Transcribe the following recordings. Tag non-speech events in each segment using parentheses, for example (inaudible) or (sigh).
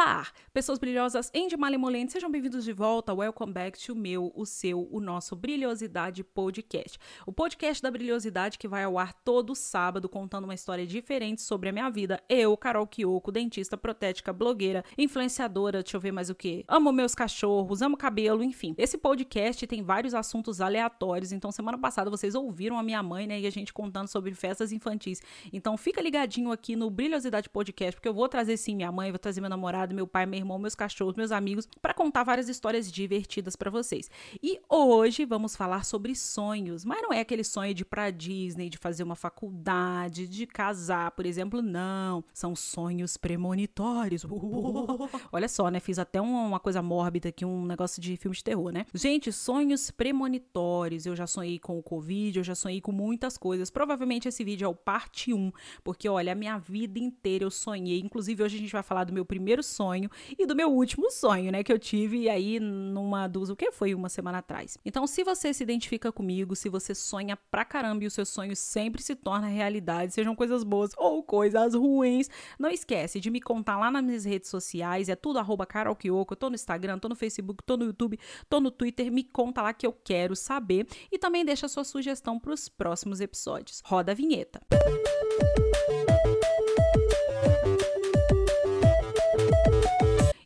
Olá, pessoas brilhosas em de malemolente, sejam bem-vindos de volta. Welcome back to meu, o seu, o nosso Brilhosidade Podcast. O podcast da brilhosidade que vai ao ar todo sábado contando uma história diferente sobre a minha vida. Eu, Carol Kiyoko, dentista, protética, blogueira, influenciadora, deixa eu ver mais o que. Amo meus cachorros, amo cabelo, enfim. Esse podcast tem vários assuntos aleatórios, então semana passada vocês ouviram a minha mãe, né, e a gente contando sobre festas infantis. Então fica ligadinho aqui no Brilhosidade Podcast, porque eu vou trazer sim minha mãe, vou trazer meu namorado namorado, meu pai, meu irmão, meus cachorros, meus amigos, para contar várias histórias divertidas para vocês. E hoje vamos falar sobre sonhos, mas não é aquele sonho de ir pra Disney, de fazer uma faculdade, de casar, por exemplo, não. São sonhos premonitórios. (laughs) Uh, olha só, né? Fiz até uma coisa mórbida aqui, um negócio de filme de terror, né? Gente, sonhos premonitórios. Eu já sonhei com o Covid, eu já sonhei com muitas coisas. Provavelmente esse vídeo é o parte 1, porque olha, a minha vida inteira eu sonhei. Inclusive, hoje a gente vai falar do meu primeiro sonho e do meu último sonho, né, que eu tive aí numa dos, o que foi uma semana atrás. Então, se você se identifica comigo, se você sonha pra caramba e o seu sonho sempre se torna realidade, sejam coisas boas ou coisas ruins, não esquece de me contar lá nas minhas redes sociais, é tudo arroba Carol Kyoko, tô no Instagram, tô no Facebook, tô no YouTube, tô no Twitter, me conta lá que eu quero saber e também deixa sua sugestão para os próximos episódios. Roda a vinheta. Música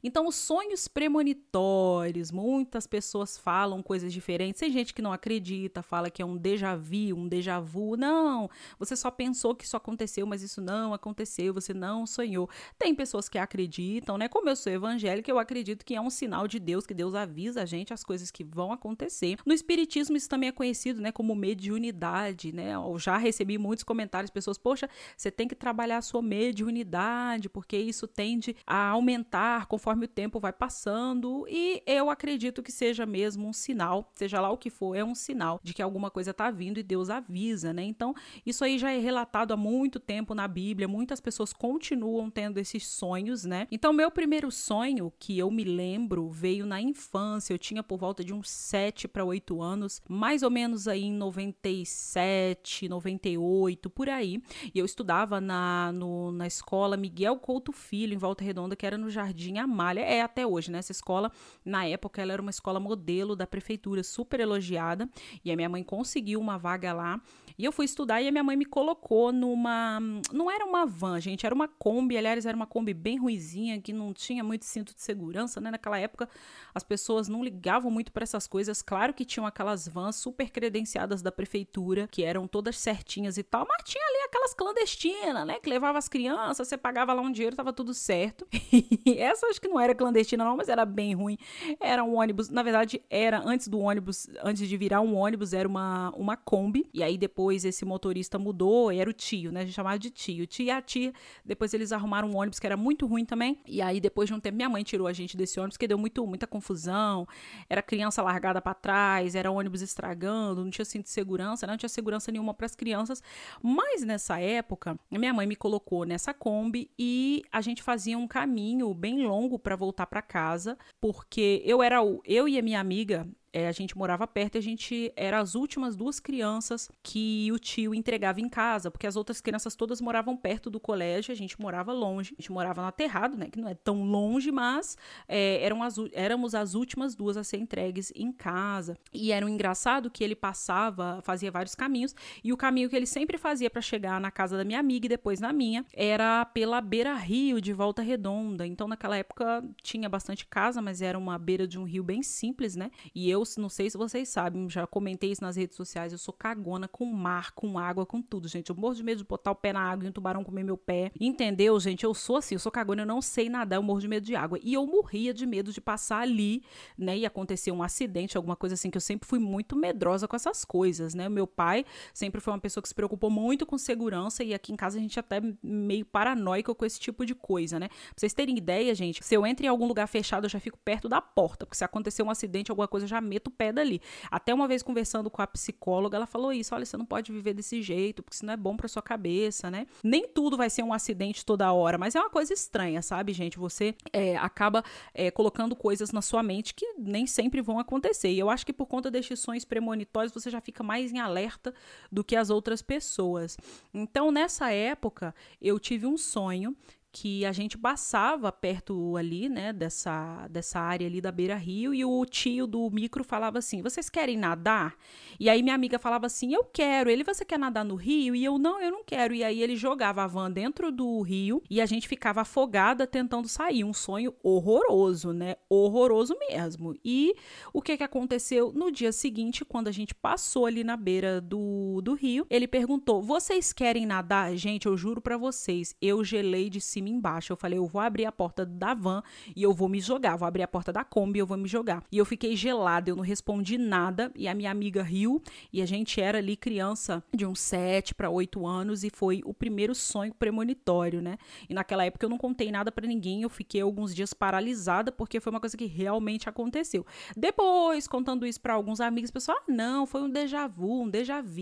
Então, os sonhos premonitórios, muitas pessoas falam coisas diferentes. Tem gente que não acredita, fala que é um déjà vu, um déjà vu. Não, você só pensou que isso aconteceu, mas isso não aconteceu, você não sonhou. Tem pessoas que acreditam, né? Como eu sou evangélica, eu acredito que é um sinal de Deus, que Deus avisa a gente as coisas que vão acontecer. No espiritismo isso também é conhecido, né, como mediunidade, né? Eu já recebi muitos comentários, pessoas, poxa, você tem que trabalhar a sua mediunidade, porque isso tende a aumentar conforme conforme o tempo vai passando, e eu acredito que seja mesmo um sinal, seja lá o que for, é um sinal de que alguma coisa está vindo e Deus avisa, né? Então, isso aí já é relatado há muito tempo na Bíblia, muitas pessoas continuam tendo esses sonhos, né? Então, meu primeiro sonho, que eu me lembro, veio na infância, eu tinha por volta de uns 7 para 8 anos, mais ou menos aí em 97, 98, por aí, e eu estudava na, no, na escola Miguel Couto Filho, em Volta Redonda, que era no Jardim É até hoje, né? Essa escola, na época, ela era uma escola modelo da prefeitura, super elogiada, e a minha mãe conseguiu uma vaga lá. E eu fui estudar e a minha mãe me colocou numa. Não era uma van, gente, era uma Kombi. Aliás, era uma Kombi bem ruizinha, que não tinha muito cinto de segurança, né? Naquela época, as pessoas não ligavam muito para essas coisas. Claro que tinham aquelas vans super credenciadas da prefeitura, que eram todas certinhas e tal, mas tinha ali aquelas clandestinas, né? Que levava as crianças, você pagava lá um dinheiro, tava tudo certo. (laughs) E essa acho que não era clandestina, não, mas era bem ruim. Era um ônibus, na verdade, era antes do ônibus, antes de virar um ônibus, era uma, uma Kombi. E aí depois depois esse motorista mudou, era o tio, né? A gente chamava de tio. Tio e a tia. Depois eles arrumaram um ônibus que era muito ruim também. E aí, depois de um tempo, minha mãe tirou a gente desse ônibus, que deu muito, muita confusão. Era criança largada para trás, era ônibus estragando, não tinha cinto de segurança, né? não tinha segurança nenhuma para as crianças. Mas nessa época, minha mãe me colocou nessa Kombi e a gente fazia um caminho bem longo para voltar para casa, porque eu era o, eu e a minha amiga, é, a gente morava perto e a gente era as últimas duas crianças que o tio entregava em casa, porque as outras crianças todas moravam perto do colégio, a gente morava longe. A gente morava no aterrado, né? Que não é tão longe, mas é, eram as, éramos as últimas duas a ser entregues em casa. E era um engraçado que ele passava, fazia vários caminhos, e o caminho que ele sempre fazia para chegar na casa da minha amiga e depois na minha era pela beira rio de Volta Redonda. Então, naquela época tinha bastante casa, mas era uma beira de um rio bem simples, né? E eu não sei se vocês sabem, já comentei isso nas redes sociais, eu sou cagona com mar, com água, com tudo, gente. Eu morro de medo de botar o pé na água e um tubarão comer meu pé. Entendeu, gente? Eu sou assim, eu sou cagona, eu não sei nadar, eu morro de medo de água. E eu morria de medo de passar ali, né, e acontecer um acidente, alguma coisa assim, que eu sempre fui muito medrosa com essas coisas, né? Meu pai sempre foi uma pessoa que se preocupou muito com segurança e aqui em casa a gente é até meio paranoico com esse tipo de coisa, né? Pra vocês terem ideia, gente, se eu entro em algum lugar fechado, eu já fico perto da porta, porque se acontecer um acidente, alguma coisa, eu já meto o pé dali. Até uma vez conversando com a psicóloga, ela falou isso: olha, você não pode viver desse jeito, porque isso não é bom para sua cabeça, né? Nem tudo vai ser um acidente toda hora, mas é uma coisa estranha, sabe, gente? Você é, acaba é, colocando coisas na sua mente que nem sempre vão acontecer. E eu acho que por conta destes sonhos premonitórios, você já fica mais em alerta do que as outras pessoas. Então, nessa época, eu tive um sonho que a gente passava perto ali, né, dessa, dessa área ali da Beira Rio, e o tio do micro falava assim: vocês querem nadar? E aí minha amiga falava assim: eu quero. Ele, você quer nadar no rio? E eu, não, eu não quero. E aí ele jogava a van dentro do rio e a gente ficava afogada tentando sair. Um sonho horroroso, né? Horroroso mesmo. E o que que aconteceu no dia seguinte, quando a gente passou ali na beira do, do rio, ele perguntou: vocês querem nadar? Gente, eu juro para vocês, eu gelei de cima e embaixo. Eu falei: eu vou abrir a porta da van e eu vou me jogar. Vou abrir a porta da Kombi e eu vou me jogar. E eu fiquei gelada, eu não respondi nada. E a minha amiga riu. E a gente era ali criança de uns 7 para 8 anos. E foi o primeiro sonho premonitório, né? E naquela época eu não contei nada para ninguém. Eu fiquei alguns dias paralisada porque foi uma coisa que realmente aconteceu. Depois, contando isso para alguns amigos, o pessoal, ah, não, foi um déjà vu, um déjà vu.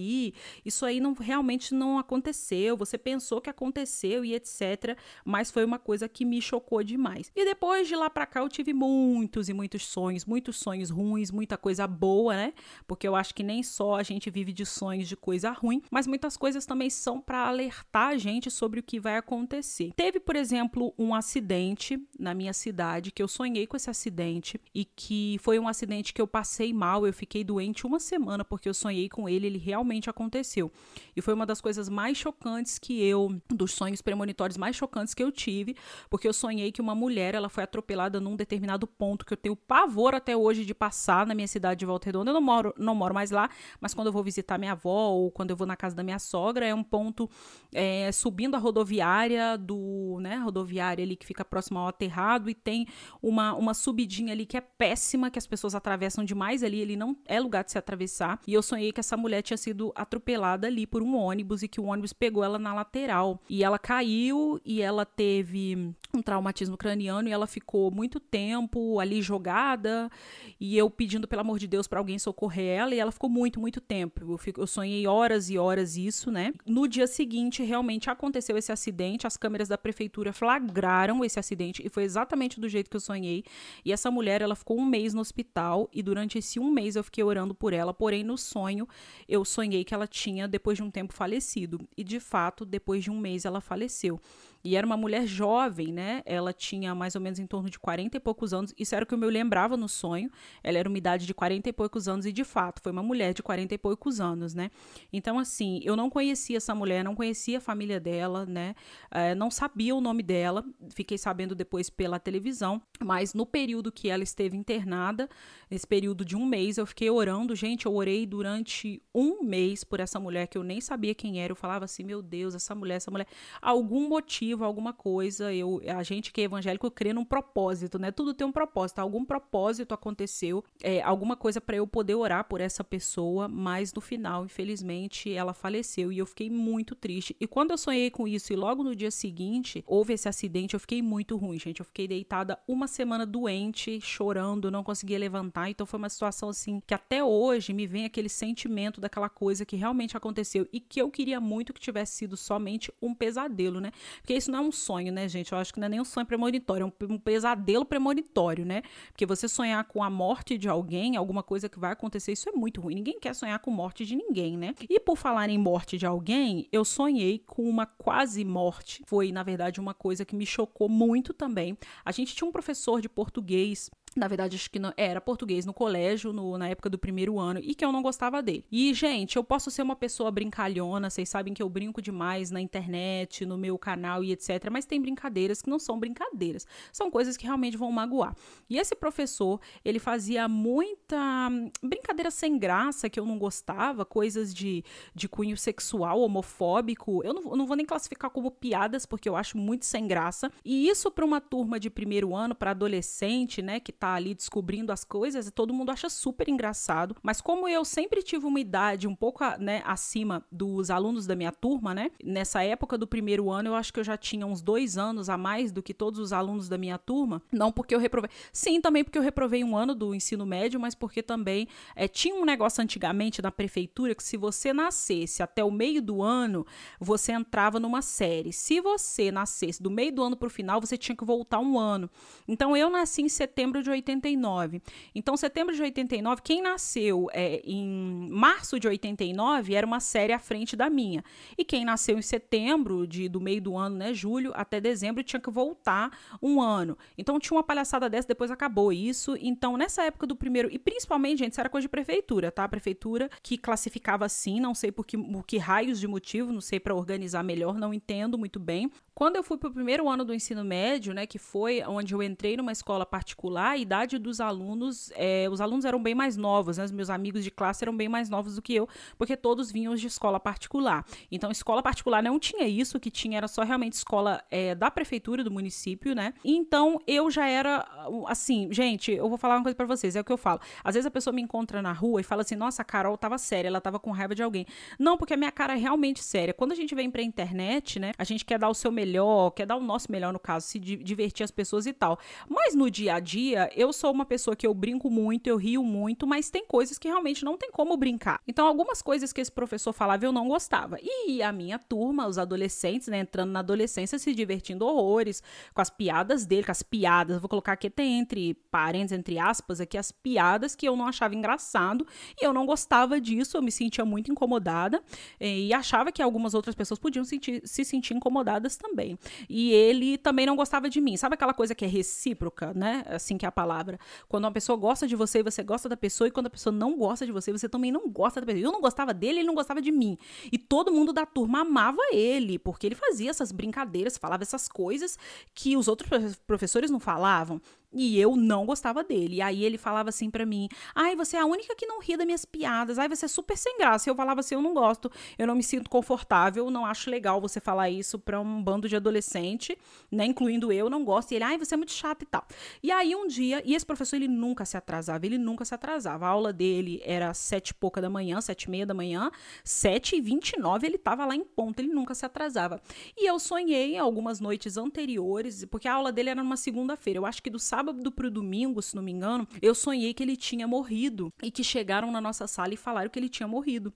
Isso aí não realmente não aconteceu. Você pensou que aconteceu e etc. Mas foi uma coisa que me chocou demais. E depois de lá para cá eu tive muitos e muitos sonhos, muitos sonhos ruins, muita coisa boa, né? Porque eu acho que nem só a gente vive de sonhos de coisa ruim, mas muitas coisas também são para alertar a gente sobre o que vai acontecer. Teve, por exemplo, um acidente na minha cidade que eu sonhei com esse acidente e que foi um acidente que eu passei mal, eu fiquei doente uma semana porque eu sonhei com ele, ele realmente aconteceu. E foi uma das coisas mais chocantes que eu, dos sonhos premonitórios mais chocantes que eu tive, porque eu sonhei que uma mulher, ela foi atropelada num determinado ponto que eu tenho pavor até hoje de passar na minha cidade de Volta Redonda. Eu não moro, não moro mais lá, mas quando eu vou visitar minha avó ou quando eu vou na casa da minha sogra, é um ponto é, subindo a rodoviária do, né, rodoviária ali que fica próximo ao aterrado e tem uma, uma subidinha ali que é péssima, que as pessoas atravessam demais ali, ele não é lugar de se atravessar. E eu sonhei que essa mulher tinha sido atropelada ali por um ônibus e que o ônibus pegou ela na lateral. E ela caiu e ela teve um traumatismo craniano e ela ficou muito tempo ali jogada e eu pedindo pelo amor de Deus para alguém socorrer ela e ela ficou muito, muito tempo. Eu, fico, eu sonhei horas e horas isso, né? No dia seguinte, realmente aconteceu esse acidente, as câmeras da prefeitura flagraram esse acidente e foi exatamente do jeito que eu sonhei. E essa mulher, ela ficou um mês no hospital e durante esse um mês eu fiquei orando por ela, porém no sonho eu sonhei que ela tinha, depois de um tempo, falecido. E de fato, depois de um mês ela faleceu. E era uma mulher jovem, né? Ela tinha mais ou menos em torno de 40 e poucos anos. Isso era o que eu me lembrava no sonho. Ela era uma idade de 40 e poucos anos e de fato foi uma mulher de 40 e poucos anos, né? Então, assim, eu não conhecia essa mulher, não conhecia a família dela, né? É, não sabia o nome dela. Fiquei sabendo depois pela televisão. Mas no período que ela esteve internada, nesse período de um mês, eu fiquei orando. Gente, eu orei durante um mês por essa mulher que eu nem sabia quem era. Eu falava assim, meu Deus, essa mulher, essa mulher. Algum motivo motivo, alguma coisa. Eu, a gente que é evangélico crê num propósito, né? Tudo tem um propósito. Algum propósito aconteceu, é, alguma coisa para eu poder orar por essa pessoa, mas no final, infelizmente, ela faleceu e eu fiquei muito triste. E quando eu sonhei com isso e logo no dia seguinte houve esse acidente, eu fiquei muito ruim, gente. Eu fiquei deitada uma semana doente, chorando, não conseguia levantar. Então foi uma situação assim que até hoje me vem aquele sentimento daquela coisa que realmente aconteceu e que eu queria muito que tivesse sido somente um pesadelo, né? Porque isso não é um sonho, né, gente? Eu acho que não é nem um sonho premonitório, é um, pesadelo premonitório, né? Porque você sonhar com a morte de alguém, alguma coisa que vai acontecer, isso é muito ruim. Ninguém quer sonhar com morte de ninguém, né? E por falar em morte de alguém, eu sonhei com uma quase morte. Foi, na verdade, uma coisa que me chocou muito também. A gente tinha um professor de português na verdade, acho que não, era português no colégio, no, na época do primeiro ano, e que eu não gostava dele. E, gente, eu posso ser uma pessoa brincalhona, vocês sabem que eu brinco demais na internet, no meu canal e etc. Mas tem brincadeiras que não são brincadeiras. São coisas que realmente vão magoar. E esse professor, ele fazia muita hum, brincadeira sem graça que eu não gostava, coisas de, de cunho sexual, homofóbico. Eu não, eu não vou nem classificar como piadas, porque eu acho muito sem graça. E isso para uma turma de primeiro ano, para adolescente, né, que tá ali descobrindo as coisas todo mundo acha super engraçado. Mas como eu sempre tive uma idade um pouco né, acima dos alunos da minha turma, né? Nessa época do primeiro ano, eu acho que eu já tinha uns dois anos a mais do que todos os alunos da minha turma. Não porque eu reprovei. Sim, também porque eu reprovei um ano do ensino médio, mas porque também é, tinha um negócio antigamente na prefeitura que se você nascesse até o meio do ano, você entrava numa série. Se você nascesse do meio do ano para o final, você tinha que voltar um ano. Então eu nasci em setembro de de 89. Então, setembro de 89, quem nasceu é, em março de 89 era uma série à frente da minha. E quem nasceu em setembro, de, do meio do ano, né, julho até dezembro, tinha que voltar um ano. Então, tinha uma palhaçada dessa, depois acabou isso. Então, nessa época do primeiro, e principalmente, gente, isso era coisa de prefeitura, tá? A prefeitura que classificava assim, não sei por que, por que raios de motivo, não sei para organizar melhor, não entendo muito bem. Quando eu fui para o primeiro ano do ensino médio, né, que foi onde eu entrei numa escola particular, idade dos alunos, é, os alunos eram bem mais novos, né, os meus amigos de classe eram bem mais novos do que eu, porque todos vinham de escola particular. Então, escola particular não tinha isso, o que tinha era só realmente escola é, da prefeitura do município, né? Então, eu já era, assim, gente, eu vou falar uma coisa para vocês, é o que eu falo. Às vezes a pessoa me encontra na rua e fala assim, nossa, a Carol tava séria, ela tava com raiva de alguém. Não, porque a minha cara é realmente séria. Quando a gente vem pra internet, né, a gente quer dar o seu melhor, quer dar o nosso melhor, no caso, se divertir as pessoas e tal. Mas no dia a dia, eu sou uma pessoa que eu brinco muito, eu rio muito, mas tem coisas que realmente não tem como brincar. Então, algumas coisas que esse professor falava eu não gostava. E a minha turma, os adolescentes, né, entrando na adolescência, se divertindo horrores com as piadas dele, com as piadas, vou colocar aqui até entre parênteses, entre aspas, aqui as piadas que eu não achava engraçado e eu não gostava disso, eu me sentia muito incomodada e achava que algumas outras pessoas podiam sentir, se sentir incomodadas também. E ele também não gostava de mim. Sabe aquela coisa que é recíproca, né? Assim que a palavra. Quando uma pessoa gosta de você, você gosta da pessoa, e quando a pessoa não gosta de você, você também não gosta da pessoa. Eu não gostava dele, ele não gostava de mim. E todo mundo da turma amava ele, porque ele fazia essas brincadeiras, falava essas coisas que os outros professores não falavam. E eu não gostava dele. E aí ele falava assim para mim: "Ai, você é a única que não ri das minhas piadas. Ai, você é super sem graça". Eu falava assim: "Eu não gosto. Eu não me sinto confortável, não acho legal você falar isso para um bando de adolescente, né, incluindo eu, não gosto". E ele: "Ai, você é muito chato e tal". E aí um dia, e esse professor ele nunca se atrasava, ele nunca se atrasava. A aula dele era sete e pouca da manhã, sete e meia da manhã, sete e vinte e nove ele tava lá em ponto, ele nunca se atrasava. E eu sonhei algumas noites anteriores, porque a aula dele era numa segunda-feira. Eu acho que do sábado sábado pro domingo, se não me engano, eu sonhei que ele tinha morrido e que chegaram na nossa sala e falaram que ele tinha morrido.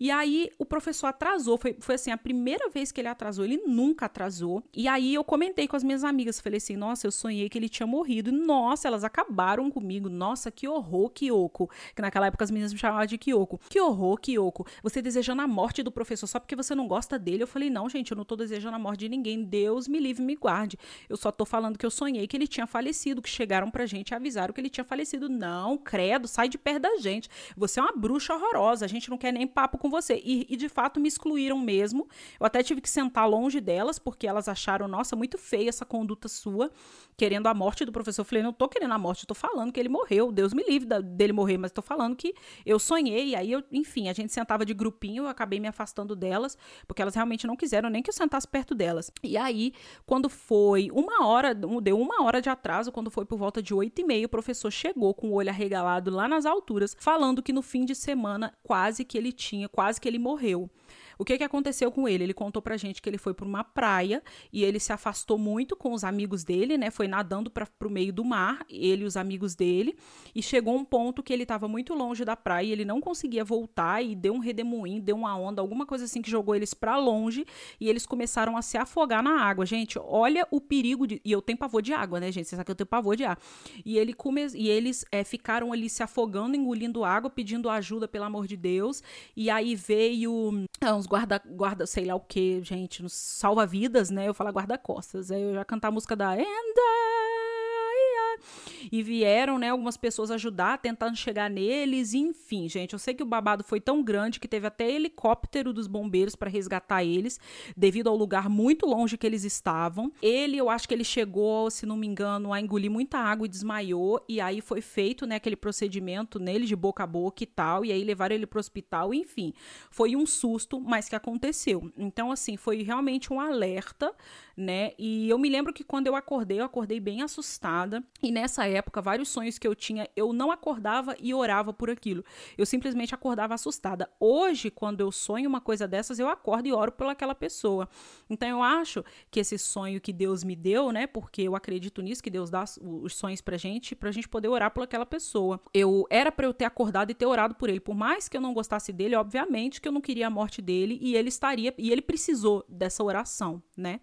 E aí o professor atrasou, foi, foi assim, a primeira vez que ele atrasou, ele nunca atrasou. E aí eu comentei com as minhas amigas, falei assim: "Nossa, eu sonhei que ele tinha morrido". E, nossa, elas acabaram comigo. Nossa, que horror, Kyoko. Que naquela época as meninas me chamavam de Kyoko. Que horror, Kyoko. Você desejando a morte do professor só porque você não gosta dele. Eu falei: "Não, gente, eu não tô desejando a morte de ninguém. Deus me livre, me guarde. Eu só tô falando que eu sonhei que ele tinha falecido, que chegaram pra gente e avisaram que ele tinha falecido. Não, credo, sai de perto da gente. Você é uma bruxa horrorosa. A gente não quer nem papo com você. E, e, de fato me excluíram mesmo. Eu até tive que sentar longe delas, porque elas acharam, nossa, muito feia essa conduta sua, querendo a morte do professor. Eu falei, não tô querendo a morte, tô falando que ele morreu. Deus me livre dele morrer, mas tô falando que eu sonhei. E aí, eu, enfim, a gente sentava de grupinho, eu acabei me afastando delas, porque elas realmente não quiseram nem que eu sentasse perto delas. E aí, quando foi uma hora, deu uma hora de atraso, quando foi por volta de oito e meia, o professor chegou com o olho arregalado lá nas alturas, falando que no fim de semana quase que ele tinha, quase que ele morreu. O que, que aconteceu com ele? Ele contou pra gente que ele foi para uma praia e ele se afastou muito com os amigos dele, né? Foi nadando para pro meio do mar, ele e os amigos dele, e chegou um ponto que ele estava muito longe da praia e ele não conseguia voltar e deu um redemoinho, deu uma onda, alguma coisa assim que jogou eles para longe e eles começaram a se afogar na água. Gente, olha o perigo de. E eu tenho pavor de água, né, gente? Você sabe que eu tenho pavor de ar. E, ele come... e eles é, ficaram ali se afogando, engolindo água, pedindo ajuda, pelo amor de Deus. E aí veio ah, uns guarda, guarda, sei lá o que, gente, nos salva-vidas, né? Eu falo guarda-costas. Aí eu já cantar a música da Enda e vieram, né, algumas pessoas ajudar, tentando chegar neles, enfim, gente, eu sei que o babado foi tão grande que teve até helicóptero dos bombeiros para resgatar eles, devido ao lugar muito longe que eles estavam. Ele, eu acho que ele chegou, se não me engano, a engolir muita água e desmaiou, e aí foi feito, né, aquele procedimento nele de boca a boca e tal, e aí levaram ele pro hospital, enfim. Foi um susto, mas que aconteceu. Então, assim, foi realmente um alerta, né? E eu me lembro que quando eu acordei, eu acordei bem assustada. E nessa época, vários sonhos que eu tinha, eu não acordava e orava por aquilo. Eu simplesmente acordava assustada. Hoje, quando eu sonho uma coisa dessas, eu acordo e oro pelaquela pessoa. Então eu acho que esse sonho que Deus me deu, né? Porque eu acredito nisso, que Deus dá os sonhos pra gente, pra gente poder orar por aquela pessoa. Eu era para eu ter acordado e ter orado por ele. Por mais que eu não gostasse dele, obviamente que eu não queria a morte dele e ele estaria e ele precisou dessa oração, né?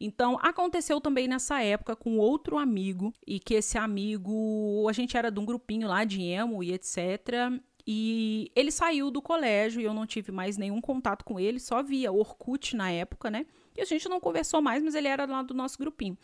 Então, aconteceu também nessa época com outro amigo, e que esse amigo amigo, a gente era de um grupinho lá de emo e etc. E ele saiu do colégio e eu não tive mais nenhum contato com ele, só via Orkut na época, né? E a gente não conversou mais, mas ele era lá do nosso grupinho.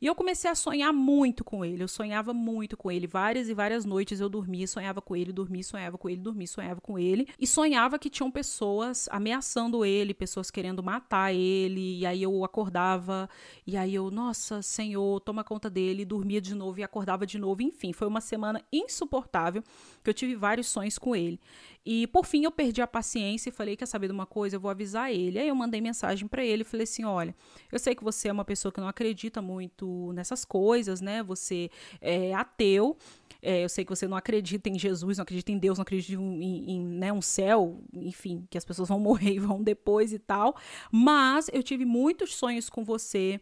E eu comecei a sonhar muito com ele. Eu sonhava muito com ele. Várias e várias noites eu dormia, sonhava com ele, dormia, sonhava com ele, dormia, sonhava com ele. E sonhava que tinham pessoas ameaçando ele, pessoas querendo matar ele. E aí eu acordava, e aí eu, nossa, Senhor, toma conta dele, dormia de novo e acordava de novo. Enfim, foi uma semana insuportável que eu tive vários sonhos com ele. E por fim eu perdi a paciência e falei: quer saber de uma coisa? Eu vou avisar ele. Aí eu mandei mensagem para ele e falei assim: olha, eu sei que você é uma pessoa que não acredita muito nessas coisas, né? Você é ateu. É, eu sei que você não acredita em Jesus, não acredita em Deus, não acredita em, em né, um céu, enfim, que as pessoas vão (laughs) morrer e vão depois e tal. Mas eu tive muitos sonhos com você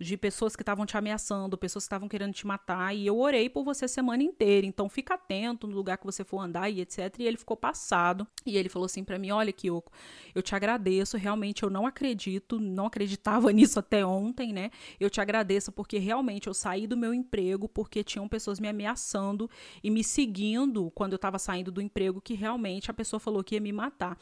de pessoas que estavam te ameaçando, pessoas que estavam querendo te matar, e eu orei por você a semana inteira. Então fica atento no lugar que você for andar e etc. E ele ficou passado. E ele falou assim para mim: "Olha, Kyoko, eu te agradeço, realmente eu não acredito, não acreditava (laughs) nisso até ontem, né? Eu te agradeço porque realmente eu saí do meu emprego porque tinham pessoas me ameaçando e me seguindo quando eu estava saindo do emprego que realmente a pessoa falou que ia me matar.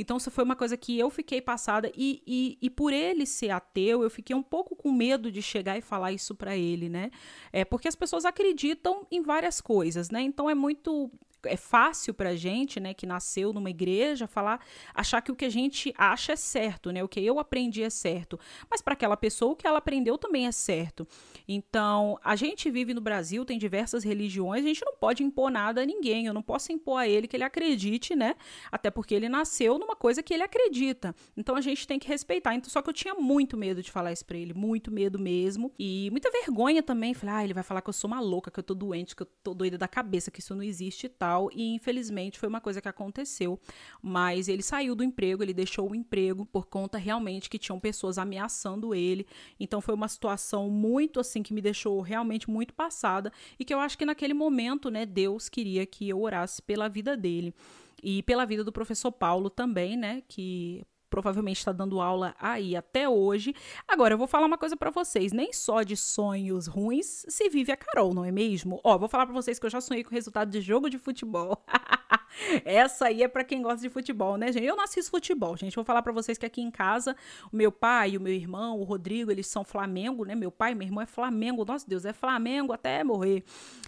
Então, isso foi uma coisa que eu fiquei passada. E, e, e por ele ser ateu, eu fiquei um pouco com medo de chegar e falar isso para ele, né? É porque as pessoas acreditam em várias coisas, né? Então, é muito é fácil pra gente, né, que nasceu numa igreja, falar, achar que o que a gente acha é certo, né? O que eu aprendi é certo. Mas para aquela pessoa o que ela aprendeu também é certo. Então, a gente vive no Brasil, tem diversas religiões, a gente não pode impor nada a ninguém. Eu não posso impor a ele que ele acredite, né? Até porque ele nasceu numa coisa que ele acredita. Então a gente tem que respeitar. Então, só que eu tinha muito medo de falar isso pra ele, muito medo mesmo. E muita vergonha também. Falei, ah, ele vai falar que eu sou uma louca, que eu tô doente, que eu tô doida da cabeça, que isso não existe e tal tal. E infelizmente foi uma coisa que aconteceu. Mas ele saiu do emprego, ele deixou o emprego por conta realmente que tinham pessoas ameaçando ele. Então foi uma situação muito assim que me deixou realmente muito passada e que eu acho que naquele momento, né, Deus queria que eu orasse pela vida dele e pela vida do professor Paulo também, né, que provavelmente está dando aula aí até hoje. Agora, eu vou falar uma coisa para vocês: nem só de sonhos ruins se vive a Carol, não é mesmo? Ó, vou falar para vocês que eu já sonhei com o resultado de jogo de futebol. (laughs) Essa aí é para quem gosta de futebol, né, gente? Eu não assisto futebol, gente. Vou falar para vocês que aqui em casa, o meu pai, o meu irmão, o Rodrigo, eles são Flamengo, né? Meu pai, meu irmão é Flamengo. Nossa Deus, é Flamengo até morrer.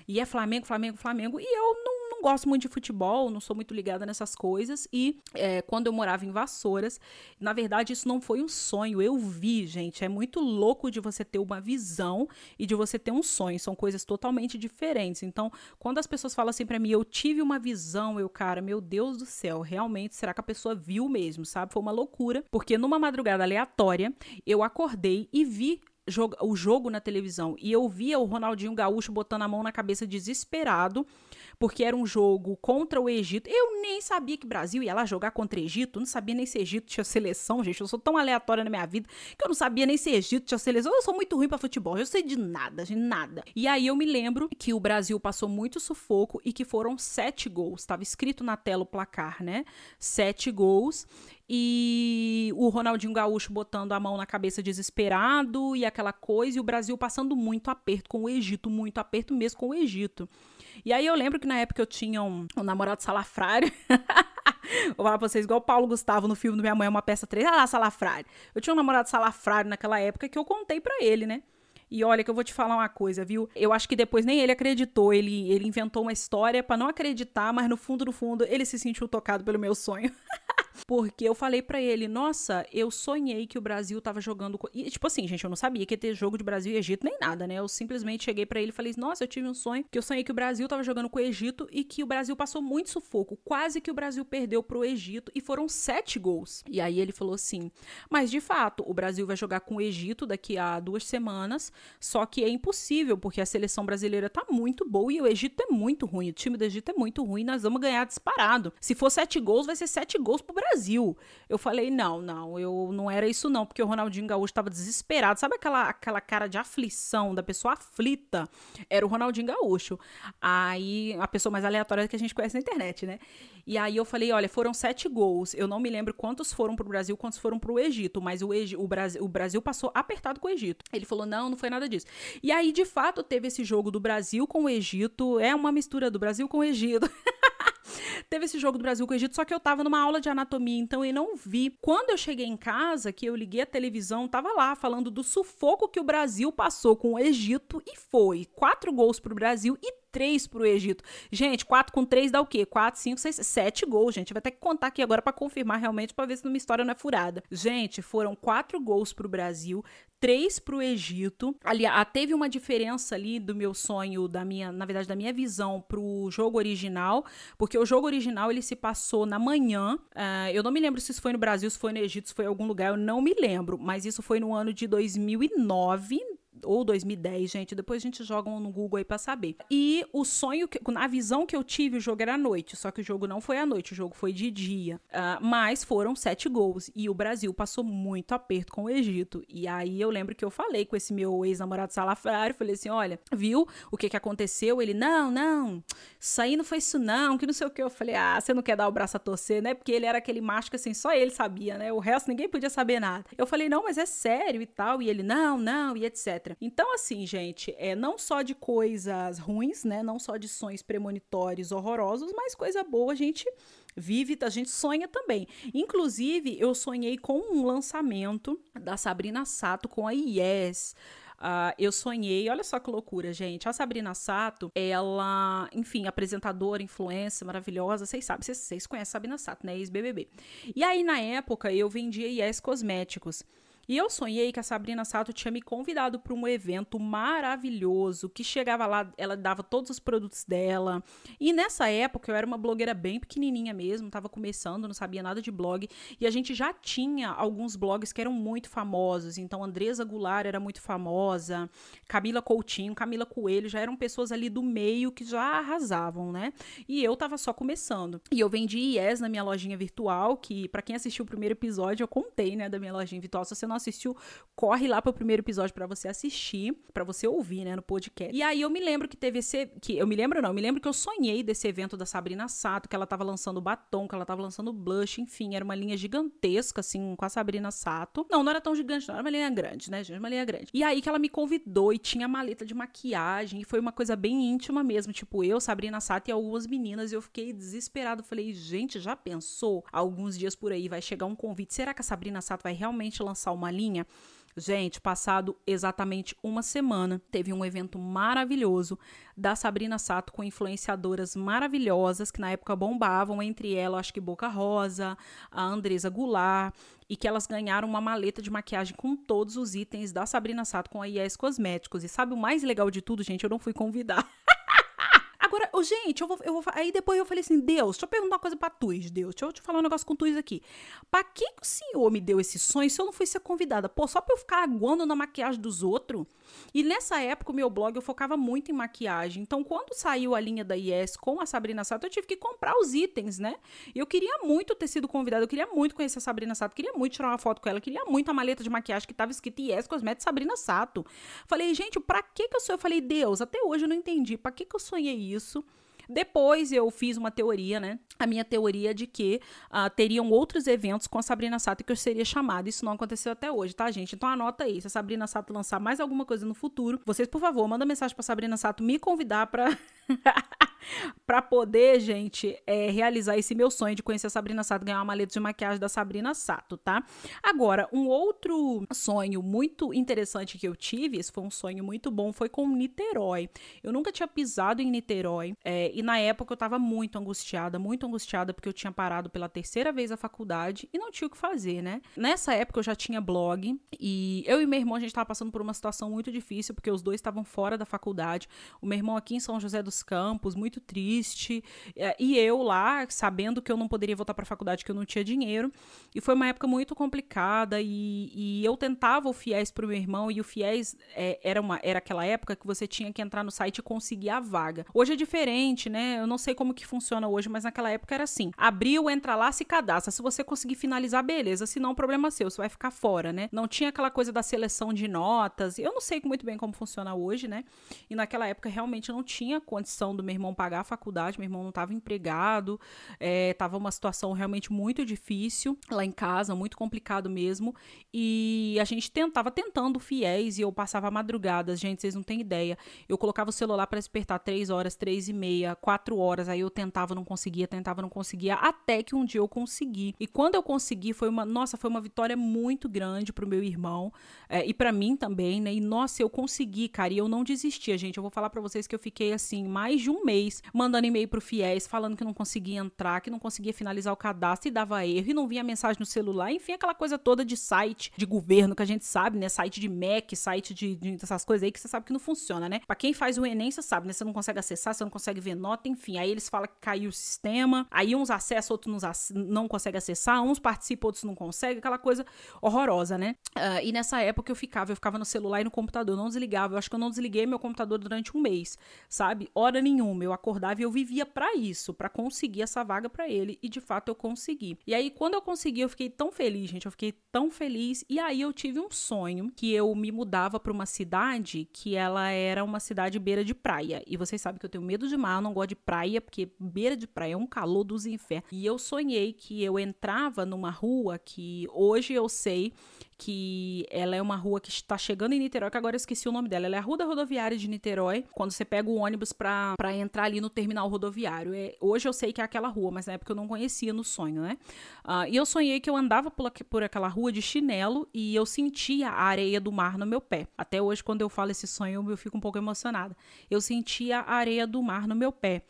E é Flamengo, Flamengo, Flamengo. E eu não gosto muito de futebol, não sou muito ligada nessas coisas. E é, quando eu morava em Vassouras, na verdade, isso não foi um sonho, eu vi, gente. É muito louco de você ter uma visão e de você ter um sonho. São coisas totalmente diferentes. Então, quando as pessoas falam assim para mim, eu tive uma visão, eu, cara, meu Deus do céu, realmente, será que a pessoa viu mesmo, sabe? Foi uma loucura, porque numa madrugada aleatória, eu acordei e vi o jogo na televisão e eu via o Ronaldinho Gaúcho botando a mão na cabeça desesperado porque era um jogo contra o Egito. Eu nem sabia que Brasil ia lá jogar contra o Egito, não sabia nem se Egito tinha seleção, gente. Eu sou tão aleatória na minha vida que eu não sabia nem se Egito tinha seleção. Eu sou muito ruim para futebol, eu sei de nada, de nada. E aí eu me lembro que o Brasil passou muito sufoco e que foram sete gols. Estava escrito na tela o placar, né? Sete gols e o Ronaldinho Gaúcho botando a mão na cabeça desesperado e aquela coisa, e o Brasil passando muito aperto com o Egito, muito aperto mesmo com o Egito. E aí eu lembro que na época eu tinha um, um namorado salafrário. (laughs) Vou falar pra vocês, igual o Paulo Gustavo no filme do Minha Mãe é uma peça 3. Ah lá, salafrário. Eu tinha um namorado salafrário naquela época que eu contei para ele, né? E olha que eu vou te falar uma coisa, viu? Eu acho que depois nem ele acreditou, ele, ele inventou uma história para não acreditar, mas no fundo, no fundo, ele se sentiu tocado pelo meu sonho. (laughs) Porque eu falei para ele, nossa, eu sonhei que o Brasil tava jogando. E, tipo assim, gente, eu não sabia que ia ter jogo de Brasil e Egito nem nada, né? Eu simplesmente cheguei para ele e falei, nossa, eu tive um sonho que eu sonhei que o Brasil tava jogando com o Egito e que o Brasil passou muito sufoco. Quase que o Brasil perdeu pro Egito e foram sete gols. E aí ele falou assim: mas de fato, o Brasil vai jogar com o Egito daqui a duas semanas, só que é impossível, porque a seleção brasileira tá muito boa e o Egito é muito ruim. O time do Egito é muito ruim, nós vamos ganhar disparado. Se for sete gols, vai ser sete gols pro Brasil. Eu falei, não, não, eu não era isso não, porque o Ronaldinho Gaúcho estava desesperado. Sabe aquela, aquela cara de aflição da pessoa aflita? Era o Ronaldinho Gaúcho. Aí, a pessoa mais aleatória que a gente conhece na internet, né? E aí eu falei, olha, foram sete gols. Eu não me lembro quantos foram pro Brasil, quantos foram pro Egito, mas o, Egi o, Brasil, o Brasil passou apertado com o Egito. Ele falou, não, não foi nada disso. E aí, de fato, teve esse jogo do Brasil com o Egito. É uma mistura do Brasil com o Egito. (laughs) Teve esse jogo do Brasil com o Egito, só que eu tava numa aula de anatomia, então eu não vi. Quando eu cheguei em casa, que eu liguei a televisão, tava lá falando do sufoco que o Brasil passou com o Egito e foi quatro gols pro Brasil e 3 pro Egito. Gente, 4 com 3 dá o quê? 4, 5, 6, 7 gols, gente. Vai ter que contar aqui agora para confirmar realmente, para ver se uma história não é furada. Gente, foram 4 gols pro Brasil, três para o Egito. Ali, ah, teve uma diferença ali do meu sonho, da minha, na verdade, da minha visão pro jogo original, porque o jogo original ele se passou na manhã. Uh, eu não me lembro se isso foi no Brasil, se foi no Egito, se foi em algum lugar, eu não me lembro, mas isso foi no ano de 2009, ou 2010, gente. Depois a gente joga no Google aí pra saber. E o sonho, que, a visão que eu tive, o jogo era à noite. Só que o jogo não foi à noite, o jogo foi de dia. Uh, mas foram sete gols. E o Brasil passou muito aperto com o Egito. E aí eu lembro que eu falei com esse meu ex-namorado salafrário. Falei assim: olha, viu o que que aconteceu? Ele, não, não, isso aí não foi isso não, que não sei o que. Eu falei: ah, você não quer dar o braço a torcer, né? Porque ele era aquele macho que assim, só ele sabia, né? O resto ninguém podia saber nada. Eu falei: não, mas é sério e tal. E ele, não, não, e etc. Então, assim, gente, é não só de coisas ruins, né? Não só de sonhos premonitórios horrorosos, mas coisa boa a gente vive, a gente sonha também. Inclusive, eu sonhei com um lançamento da Sabrina Sato com a Yes. Uh, eu sonhei, olha só que loucura, gente. A Sabrina Sato, ela, enfim, apresentadora, influência maravilhosa. Vocês sabem, vocês, vocês conhecem a Sabrina Sato, né? Ex-BBB. E aí, na época, eu vendia Yes Cosméticos. E eu sonhei que a Sabrina Sato tinha me convidado para um evento maravilhoso, que chegava lá, ela dava todos os produtos dela. E nessa época eu era uma blogueira bem pequenininha mesmo, estava começando, não sabia nada de blog, e a gente já tinha alguns blogs que eram muito famosos. Então Andresa Goulart era muito famosa, Camila Coutinho, Camila Coelho, já eram pessoas ali do meio que já arrasavam, né? E eu tava só começando. E eu vendi IES na minha lojinha virtual, que para quem assistiu o primeiro episódio, eu contei, né, da minha lojinha virtual. Se você não assistiu, corre lá pro primeiro episódio para você assistir, para você ouvir, né, no podcast. E aí eu me lembro que teve esse que eu me lembro não, eu me lembro que eu sonhei desse evento da Sabrina Sato, que ela tava lançando batom, que ela tava lançando blush, enfim, era uma linha gigantesca assim com a Sabrina Sato. Não, não era tão gigante, não, era uma linha grande, né, gente, uma linha grande. E aí que ela me convidou e tinha maleta de maquiagem e foi uma coisa bem íntima mesmo, tipo eu, Sabrina Sato e algumas meninas, e eu fiquei desesperado, falei, gente, já pensou? Alguns dias por aí vai chegar um convite, será que a Sabrina Sato vai realmente lançar uma linha? Gente, passado exatamente uma semana, teve um evento maravilhoso da Sabrina Sato com influenciadoras maravilhosas que na época bombavam, entre elas, acho que Boca Rosa, a Andresa Goulart, e que elas ganharam uma maleta de maquiagem com todos os itens da Sabrina Sato com a IES Cosméticos. E sabe o mais legal de tudo, gente? Eu não fui convidar. (laughs) Agora, oh, gente, eu vou, eu vou. Aí depois eu falei assim: Deus, deixa eu perguntar uma coisa pra Tuis, Deus. Deixa eu te falar um negócio com Tuis aqui. Pra que, que o senhor me deu esse sonho se eu não fui ser convidada? Pô, só pra eu ficar aguando na maquiagem dos outros? E nessa época, o meu blog eu focava muito em maquiagem. Então, quando saiu a linha da IES com a Sabrina Sato, eu tive que comprar os itens, né? Eu queria muito ter sido convidada, eu queria muito conhecer a Sabrina Sato, queria muito tirar uma foto com ela, queria muito a maleta de maquiagem que tava escrito IES Cosméticos Sabrina Sato. Falei, gente, pra que que eu sou? Eu falei, Deus, até hoje eu não entendi. Pra que que eu sonhei isso? Depois eu fiz uma teoria, né? A minha teoria de que uh, teriam outros eventos com a Sabrina Sato que eu seria chamada. Isso não aconteceu até hoje, tá, gente? Então anota aí. Se a Sabrina Sato lançar mais alguma coisa no futuro, vocês, por favor, manda mensagem pra Sabrina Sato me convidar pra. (laughs) (laughs) (laughs) para poder, gente, é, realizar esse meu sonho de conhecer a Sabrina Sato, ganhar uma maleta de maquiagem da Sabrina Sato, tá? Agora, um outro sonho muito interessante que eu tive, esse foi um sonho muito bom, foi com Niterói. Eu nunca tinha pisado em Niterói é, e na época eu tava muito angustiada, muito angustiada porque eu tinha parado pela terceira vez a faculdade e não tinha o que fazer, né? Nessa época eu já tinha blog e eu e meu irmão a gente tava passando por uma situação muito difícil porque os dois estavam fora da faculdade. O meu irmão aqui em São José dos Campos, muito muito triste. É, e eu lá, sabendo que eu não poderia voltar para a faculdade, que eu não tinha dinheiro. E foi uma época muito complicada. E, e eu tentava o FIES para o meu irmão. E o FIES é, era, uma, era aquela época que você tinha que entrar no site e conseguir a vaga. Hoje é diferente, né? Eu não sei como que funciona hoje, mas naquela época era assim. Abriu, entra lá, se cadastra. Se você conseguir finalizar, beleza. Se não, problema seu. Você vai ficar fora, né? Não tinha aquela coisa da seleção de notas. Eu não sei muito bem como funciona hoje, né? E naquela época realmente não tinha condição do meu irmão pagar a faculdade, meu irmão não estava empregado, estava é, uma situação realmente muito difícil lá em casa, muito complicado mesmo. E a gente tentava tentando fiéis e eu passava madrugadas, gente, vocês não têm ideia. Eu colocava o celular para despertar três horas, três e meia, quatro horas, aí eu tentava, não conseguia, tentava, não conseguia, até que um dia eu consegui. E quando eu consegui, foi uma, nossa, foi uma vitória muito grande pro meu irmão é, e para mim também, né? E nossa, eu consegui, cara, e eu não desistia, gente. Eu vou falar para vocês que eu fiquei assim mais de um mês mandando e-mail pro Fiéis falando que não conseguia entrar, que não conseguia finalizar o cadastro e dava erro e não vinha mensagem no celular, enfim, aquela coisa toda de site de governo que a gente sabe, né? Site de Mac, site de, de essas coisas aí que você sabe que não funciona, né? Para quem faz o ENEM, você sabe, né? Você não consegue acessar, você não consegue ver nota, enfim. Aí eles falam que caiu o sistema, aí uns acessam, outros não conseguem acessar, uns participam, outros não conseguem, aquela coisa horrorosa, né? Uh, e nessa época eu ficava, eu ficava no celular e no computador, não desligava. Eu acho que eu não desliguei meu computador durante um mês, sabe? Hora nenhuma. Eu acordava e eu vivia para isso, para conseguir essa vaga para ele. E de fato eu consegui. E aí, quando eu consegui, eu fiquei tão feliz, gente. Eu fiquei tão feliz. E aí eu tive um sonho que eu me mudava para uma cidade que ela era uma cidade beira de praia. E vocês sabem que eu tenho medo de mar, eu não gosto de praia, porque beira de praia é um calor dos infernos. E eu sonhei que eu entrava numa rua que hoje eu sei que ela é uma rua que está chegando em Niterói, que agora eu esqueci o nome dela. Ela é a Rua da Rodoviária de Niterói, quando você pega o ônibus para entrar ali no terminal rodoviário. É, hoje eu sei que é aquela rua, mas na época eu não conhecia no sonho, né? Uh, e eu sonhei que eu andava por, por aquela rua de chinelo e eu sentia a areia do mar no meu pé. Até hoje, quando eu falo esse sonho, eu fico um pouco emocionada. Eu sentia a areia do mar no meu pé.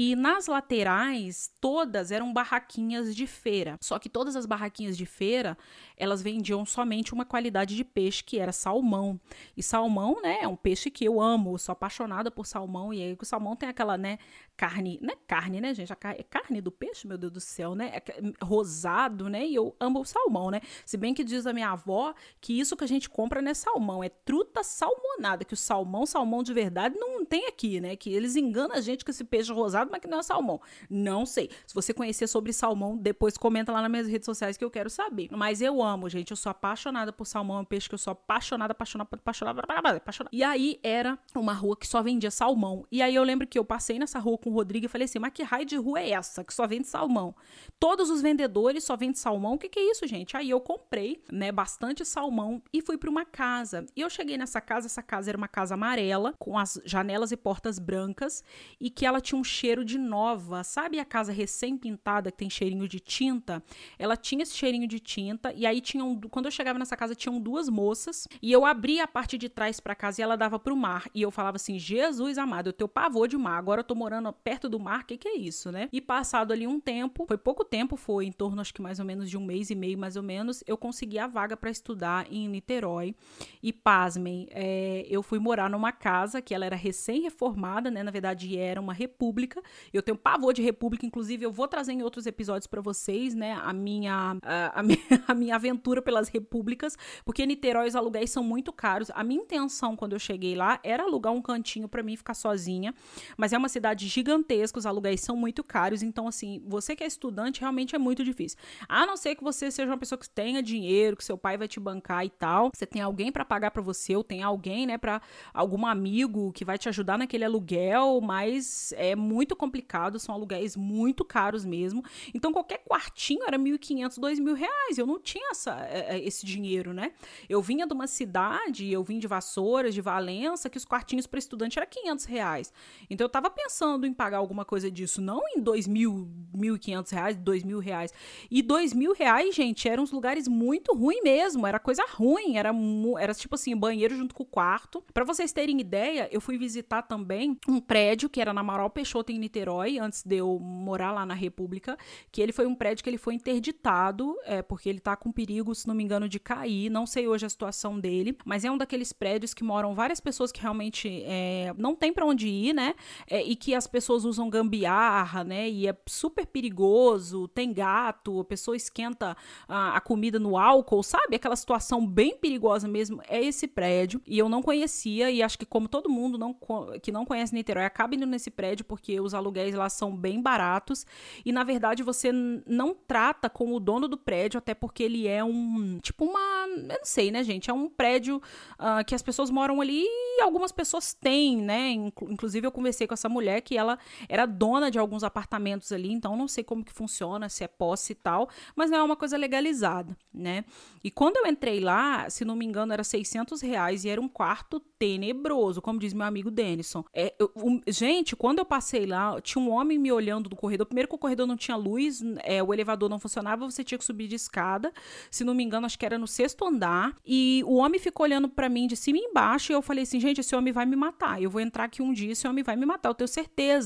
E nas laterais, todas eram barraquinhas de feira. Só que todas as barraquinhas de feira, elas vendiam somente uma qualidade de peixe que era salmão. E salmão, né, é um peixe que eu amo, sou apaixonada por salmão. E aí o salmão tem aquela, né, carne, não é carne, né, gente? É carne do peixe, meu Deus do céu, né? É rosado, né? E eu amo o salmão, né? Se bem que diz a minha avó que isso que a gente compra não é salmão, é truta salmonada, que o salmão, salmão de verdade, não tem aqui, né? Que eles enganam a gente com esse peixe rosado, mas que não é salmão. Não sei. Se você conhecer sobre salmão, depois comenta lá nas minhas redes sociais que eu quero saber. Mas eu amo, gente. Eu sou apaixonada por salmão, é um peixe que eu sou apaixonada, apaixonada, apaixonada, apaixonada. E aí era uma rua que só vendia salmão. E aí eu lembro que eu passei nessa rua com com o Rodrigo e falei assim: mas que raio de rua é essa que só vende salmão? Todos os vendedores só vendem salmão. O que, que é isso, gente? Aí eu comprei, né, bastante salmão e fui para uma casa. E eu cheguei nessa casa, essa casa era uma casa amarela, com as janelas e portas brancas e que ela tinha um cheiro de nova. Sabe a casa recém-pintada que tem cheirinho de tinta? Ela tinha esse cheirinho de tinta e aí tinham, quando eu chegava nessa casa, tinham duas moças e eu abria a parte de trás para casa e ela dava para o mar. E eu falava assim: Jesus amado, eu tenho pavor de mar. Agora eu tô morando perto do mar, o que, que é isso, né? E passado ali um tempo, foi pouco tempo, foi em torno acho que mais ou menos de um mês e meio, mais ou menos, eu consegui a vaga para estudar em Niterói. E pasmem, é, eu fui morar numa casa que ela era recém-reformada, né? Na verdade, era uma república. Eu tenho pavor de república, inclusive eu vou trazer em outros episódios para vocês, né? A minha, a, a, (laughs) minha, a minha aventura pelas repúblicas, porque Niterói os aluguéis são muito caros. A minha intenção quando eu cheguei lá era alugar um cantinho para mim ficar sozinha, mas é uma cidade gigante gigantesca, os aluguéis são muito caros, então assim, você que é estudante realmente é muito difícil. A não ser que você seja uma pessoa que tenha dinheiro, que seu pai vai te bancar e tal, você tem alguém para pagar para você, ou tem alguém, né, para algum amigo que vai te ajudar naquele aluguel, mas é muito complicado, são aluguéis muito caros mesmo. Então qualquer quartinho era 1.500, 2.000 reais. Eu não tinha essa, é, é, esse dinheiro, né? Eu vinha de uma cidade, eu vim de Vassouras, de Valença, que os quartinhos para estudante era 500 reais. Então eu tava pensando em pagar alguma coisa disso, não em dois mil, mil e quinhentos reais, dois mil reais. E dois mil reais, gente, eram uns lugares muito ruins mesmo, era coisa ruim, era, era tipo assim, banheiro junto com o quarto. Para vocês terem ideia, eu fui visitar também um prédio que era na Amaral Peixoto, em Niterói, antes de eu morar lá na República, que ele foi um prédio que ele foi interditado, é, porque ele tá com perigo, se não me engano, de cair. Não sei hoje a situação dele, mas é um daqueles prédios que moram várias pessoas que realmente é, não tem para onde ir, né? É, e que as pessoas usam gambiarra, né? E é super perigoso, tem gato, a pessoa esquenta a, a comida no álcool, sabe? Aquela situação bem perigosa mesmo. É esse prédio. E eu não conhecia, e acho que como todo mundo não, que não conhece Niterói, acaba indo nesse prédio porque os aluguéis lá são bem baratos. E na verdade você não trata com o dono do prédio, até porque ele é um. Tipo uma. Eu não sei, né, gente? É um prédio uh, que as pessoas moram ali e algumas pessoas têm, né? Inclusive eu conversei com essa mulher que ela era dona de alguns apartamentos ali, então não sei como que funciona, se é posse e tal, mas não é uma coisa legalizada, né? E quando eu entrei lá, se não me engano, era 600 reais e era um quarto tenebroso, como diz meu amigo Denison. É, eu, um, gente, quando eu passei lá, tinha um homem me olhando do corredor. Primeiro que o corredor não tinha luz, é, o elevador não funcionava, você tinha que subir de escada. Se não me engano, acho que era no sexto andar. E o homem ficou olhando para mim de cima e embaixo. E eu falei assim, gente, esse homem vai me matar. Eu vou entrar aqui um dia, esse homem vai me matar, eu tenho certeza,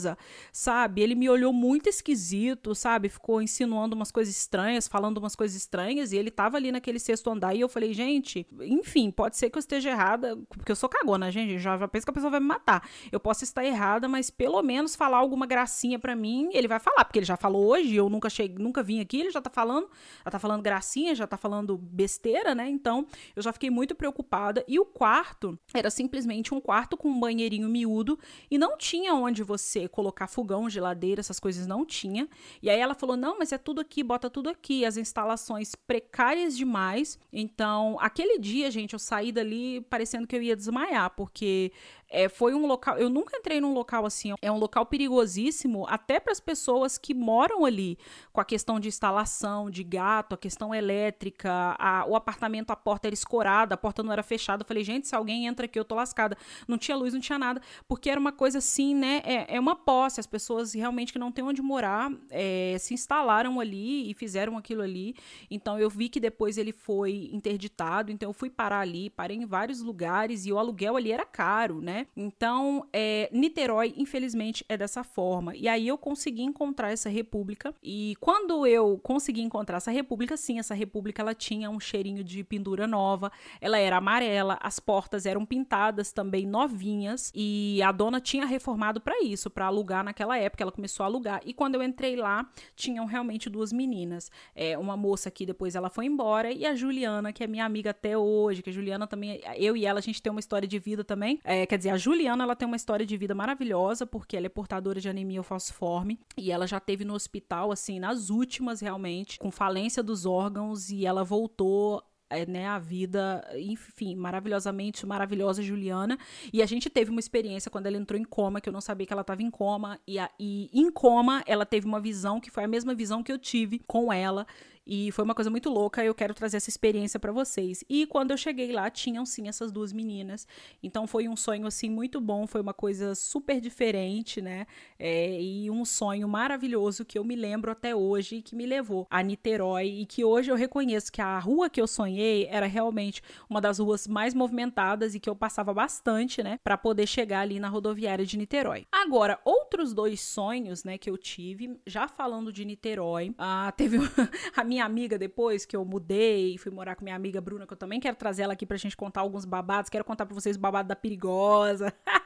sabe? Ele me olhou muito esquisito, sabe? Ficou insinuando umas coisas estranhas, falando umas coisas estranhas. E ele tava ali naquele sexto andar. E eu falei, gente, enfim, pode ser que eu esteja errada, porque eu sou cagona, gente. Já, já penso que a pessoa vai me matar. Eu posso estar errada, mas pelo menos falar alguma gracinha para mim, ele vai falar, porque ele já falou hoje, eu nunca cheguei, nunca vim aqui, ele já tá falando, já tá falando gracinha, já tá falando besteira, né? Então, eu já fiquei muito preocupada. E o quarto era simplesmente um quarto com um banheirinho miúdo e não tinha onde você colocar fogão, geladeira, essas coisas não tinha. E aí ela falou: "Não, mas é tudo aqui, bota tudo aqui". As instalações precárias demais. Então, aquele dia, gente, eu saí dali parecendo que eu ia desmaiar, porque é, foi um local. Eu nunca entrei num local assim. É um local perigosíssimo, até para as pessoas que moram ali, com a questão de instalação, de gato, a questão elétrica, a, o apartamento, a porta era escorada, a porta não era fechada. Eu falei, gente, se alguém entra aqui, eu tô lascada. Não tinha luz, não tinha nada, porque era uma coisa assim, né? É, é uma posse. As pessoas realmente que não têm onde morar é, se instalaram ali e fizeram aquilo ali. Então eu vi que depois ele foi interditado, então eu fui parar ali, parei em vários lugares e o aluguel ali era caro, né? Então, é, Niterói, infelizmente, é dessa forma. E aí eu consegui encontrar essa república. E quando eu consegui encontrar essa república, sim, essa república ela tinha um cheirinho de pendura nova. Ela era amarela, as portas eram pintadas também novinhas. E a dona tinha reformado para isso, para alugar naquela época. Ela começou a alugar. E quando eu entrei lá, tinham realmente duas meninas. É, uma moça que depois ela foi embora e a Juliana, que é minha amiga até hoje. Que a Juliana também, eu e ela, a gente tem uma história de vida também. É, quer dizer, a Juliana, ela tem uma história de vida maravilhosa, porque ela é portadora de anemia falciforme, e ela já teve no hospital, assim, nas últimas, realmente, com falência dos órgãos, e ela voltou é, né, a vida, enfim, maravilhosamente maravilhosa Juliana. E a gente teve uma experiência quando ela entrou em coma, que eu não sabia que ela estava em coma. E, a, e em coma, ela teve uma visão que foi a mesma visão que eu tive com ela e foi uma coisa muito louca, eu quero trazer essa experiência para vocês. E quando eu cheguei lá, tinham sim essas duas meninas. Então foi um sonho assim muito bom, foi uma coisa super diferente, né? É, e um sonho maravilhoso que eu me lembro até hoje e que me levou a Niterói e que hoje eu reconheço que a rua que eu sonhei era realmente uma das ruas mais movimentadas e que eu passava bastante, né, para poder chegar ali na rodoviária de Niterói. Agora, outros dois sonhos, né, que eu tive, já falando de Niterói, ah, teve (laughs) a minha amiga depois, que eu mudei, fui morar com minha amiga Bruna, que eu também quero trazer ela aqui pra gente contar alguns babados. Quero contar pra vocês o babado da perigosa. (laughs)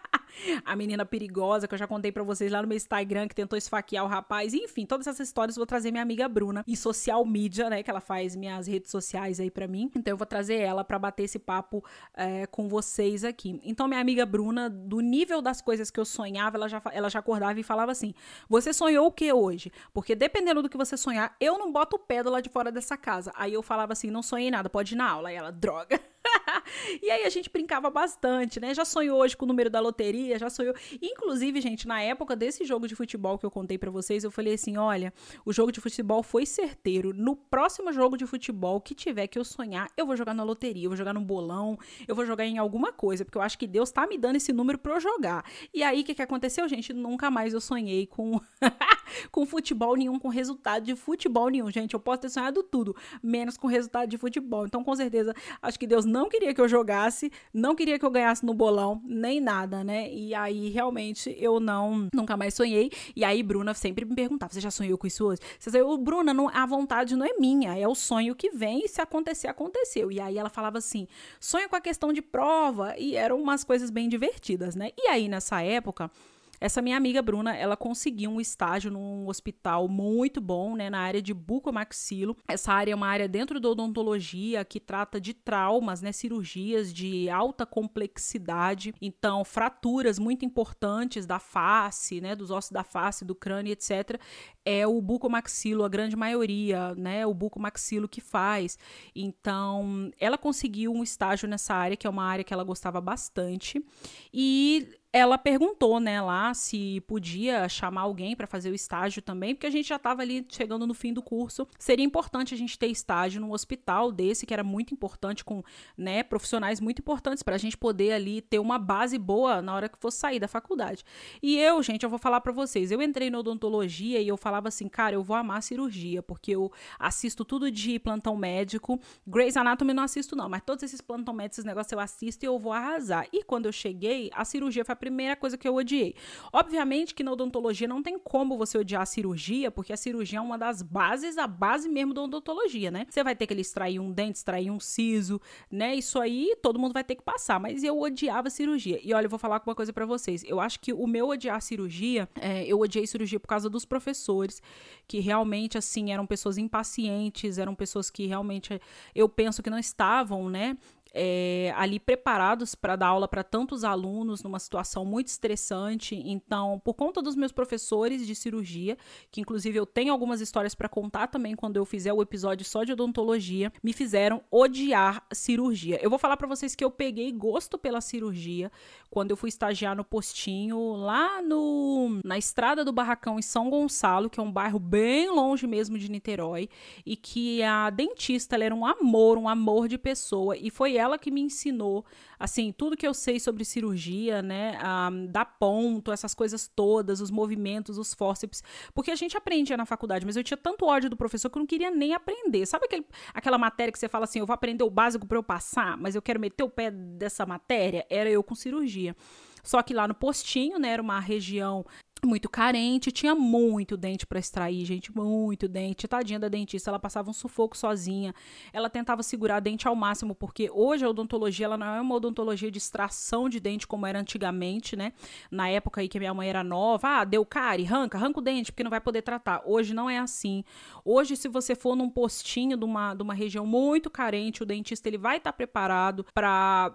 a menina perigosa que eu já contei para vocês lá no meu Instagram que tentou esfaquear o rapaz. Enfim, todas essas histórias eu vou trazer minha amiga Bruna e social media, né, que ela faz minhas redes sociais aí para mim. Então eu vou trazer ela para bater esse papo é, com vocês aqui. Então minha amiga Bruna, do nível das coisas que eu sonhava, ela já, ela já acordava e falava assim: "Você sonhou o que hoje?" Porque dependendo do que você sonhar, eu não boto o pé do lado de fora dessa casa. Aí eu falava assim: "Não sonhei nada, pode ir na aula". E ela: "Droga". (laughs) e aí a gente brincava bastante, né? Já sonhou hoje com o número da loteria, já sonhou. Inclusive, gente, na época desse jogo de futebol que eu contei para vocês, eu falei assim: olha, o jogo de futebol foi certeiro. No próximo jogo de futebol que tiver que eu sonhar, eu vou jogar na loteria, eu vou jogar no bolão, eu vou jogar em alguma coisa, porque eu acho que Deus tá me dando esse número para eu jogar. E aí, o que, que aconteceu, gente? Nunca mais eu sonhei com. (laughs) com futebol nenhum, com resultado de futebol nenhum. Gente, eu posso ter sonhado tudo, menos com resultado de futebol. Então, com certeza, acho que Deus não queria que eu jogasse, não queria que eu ganhasse no bolão, nem nada, né? E aí, realmente, eu não, nunca mais sonhei. E aí, Bruna sempre me perguntava: você já sonhou com isso hoje? Você sonhou, Bruna, não, a vontade não é minha, é o sonho que vem e se acontecer, aconteceu. E aí ela falava assim: sonho com a questão de prova, e eram umas coisas bem divertidas, né? E aí, nessa época, essa minha amiga Bruna, ela conseguiu um estágio num hospital muito bom, né, na área de bucomaxilo. Essa área é uma área dentro da odontologia que trata de traumas, né, cirurgias de alta complexidade, então fraturas muito importantes da face, né, dos ossos da face, do crânio, etc. É o bucomaxilo, a grande maioria, né, o bucomaxilo que faz. Então, ela conseguiu um estágio nessa área, que é uma área que ela gostava bastante. E ela perguntou, né, lá se podia chamar alguém para fazer o estágio também, porque a gente já estava ali chegando no fim do curso. Seria importante a gente ter estágio num hospital desse, que era muito importante, com né, profissionais muito importantes para a gente poder ali ter uma base boa na hora que fosse sair da faculdade. E eu, gente, eu vou falar para vocês, eu entrei na odontologia e eu falava assim, cara, eu vou amar cirurgia, porque eu assisto tudo de plantão médico. Grey's Anatomy não assisto não, mas todos esses plantão médicos, esses negócios eu assisto e eu vou arrasar. E quando eu cheguei, a cirurgia foi a primeira coisa que eu odiei. Obviamente que na odontologia não tem como você odiar a cirurgia, porque a cirurgia é uma das bases, a base mesmo da odontologia, né? Você vai ter que extrair um dente, extrair um siso, né? Isso aí todo mundo vai ter que passar, mas eu odiava cirurgia. E olha, eu vou falar uma coisa para vocês. Eu acho que o meu odiar cirurgia, é, eu odiei cirurgia por causa dos professores, que realmente, assim, eram pessoas impacientes, eram pessoas que realmente eu penso que não estavam, né? É, ali preparados para dar aula para tantos alunos numa situação muito estressante. Então, por conta dos meus professores de cirurgia, que inclusive eu tenho algumas histórias para contar também quando eu fizer o episódio só de odontologia, me fizeram odiar cirurgia. Eu vou falar para vocês que eu peguei gosto pela cirurgia quando eu fui estagiar no postinho lá no na estrada do Barracão em São Gonçalo, que é um bairro bem longe mesmo de Niterói, e que a dentista era um amor, um amor de pessoa, e foi ela ela que me ensinou, assim, tudo que eu sei sobre cirurgia, né? Um, dar ponto, essas coisas todas, os movimentos, os fórceps. Porque a gente aprendia na faculdade, mas eu tinha tanto ódio do professor que eu não queria nem aprender. Sabe aquele, aquela matéria que você fala assim, eu vou aprender o básico para eu passar, mas eu quero meter o pé dessa matéria? Era eu com cirurgia. Só que lá no postinho, né, era uma região muito carente, tinha muito dente para extrair, gente, muito dente. Tadinha da dentista, ela passava um sufoco sozinha. Ela tentava segurar dente ao máximo, porque hoje a odontologia ela não é uma odontologia de extração de dente como era antigamente, né? Na época aí que minha mãe era nova, ah, deu cárie, arranca, arranca o dente, porque não vai poder tratar. Hoje não é assim. Hoje, se você for num postinho de uma, de uma região muito carente, o dentista ele vai estar tá preparado para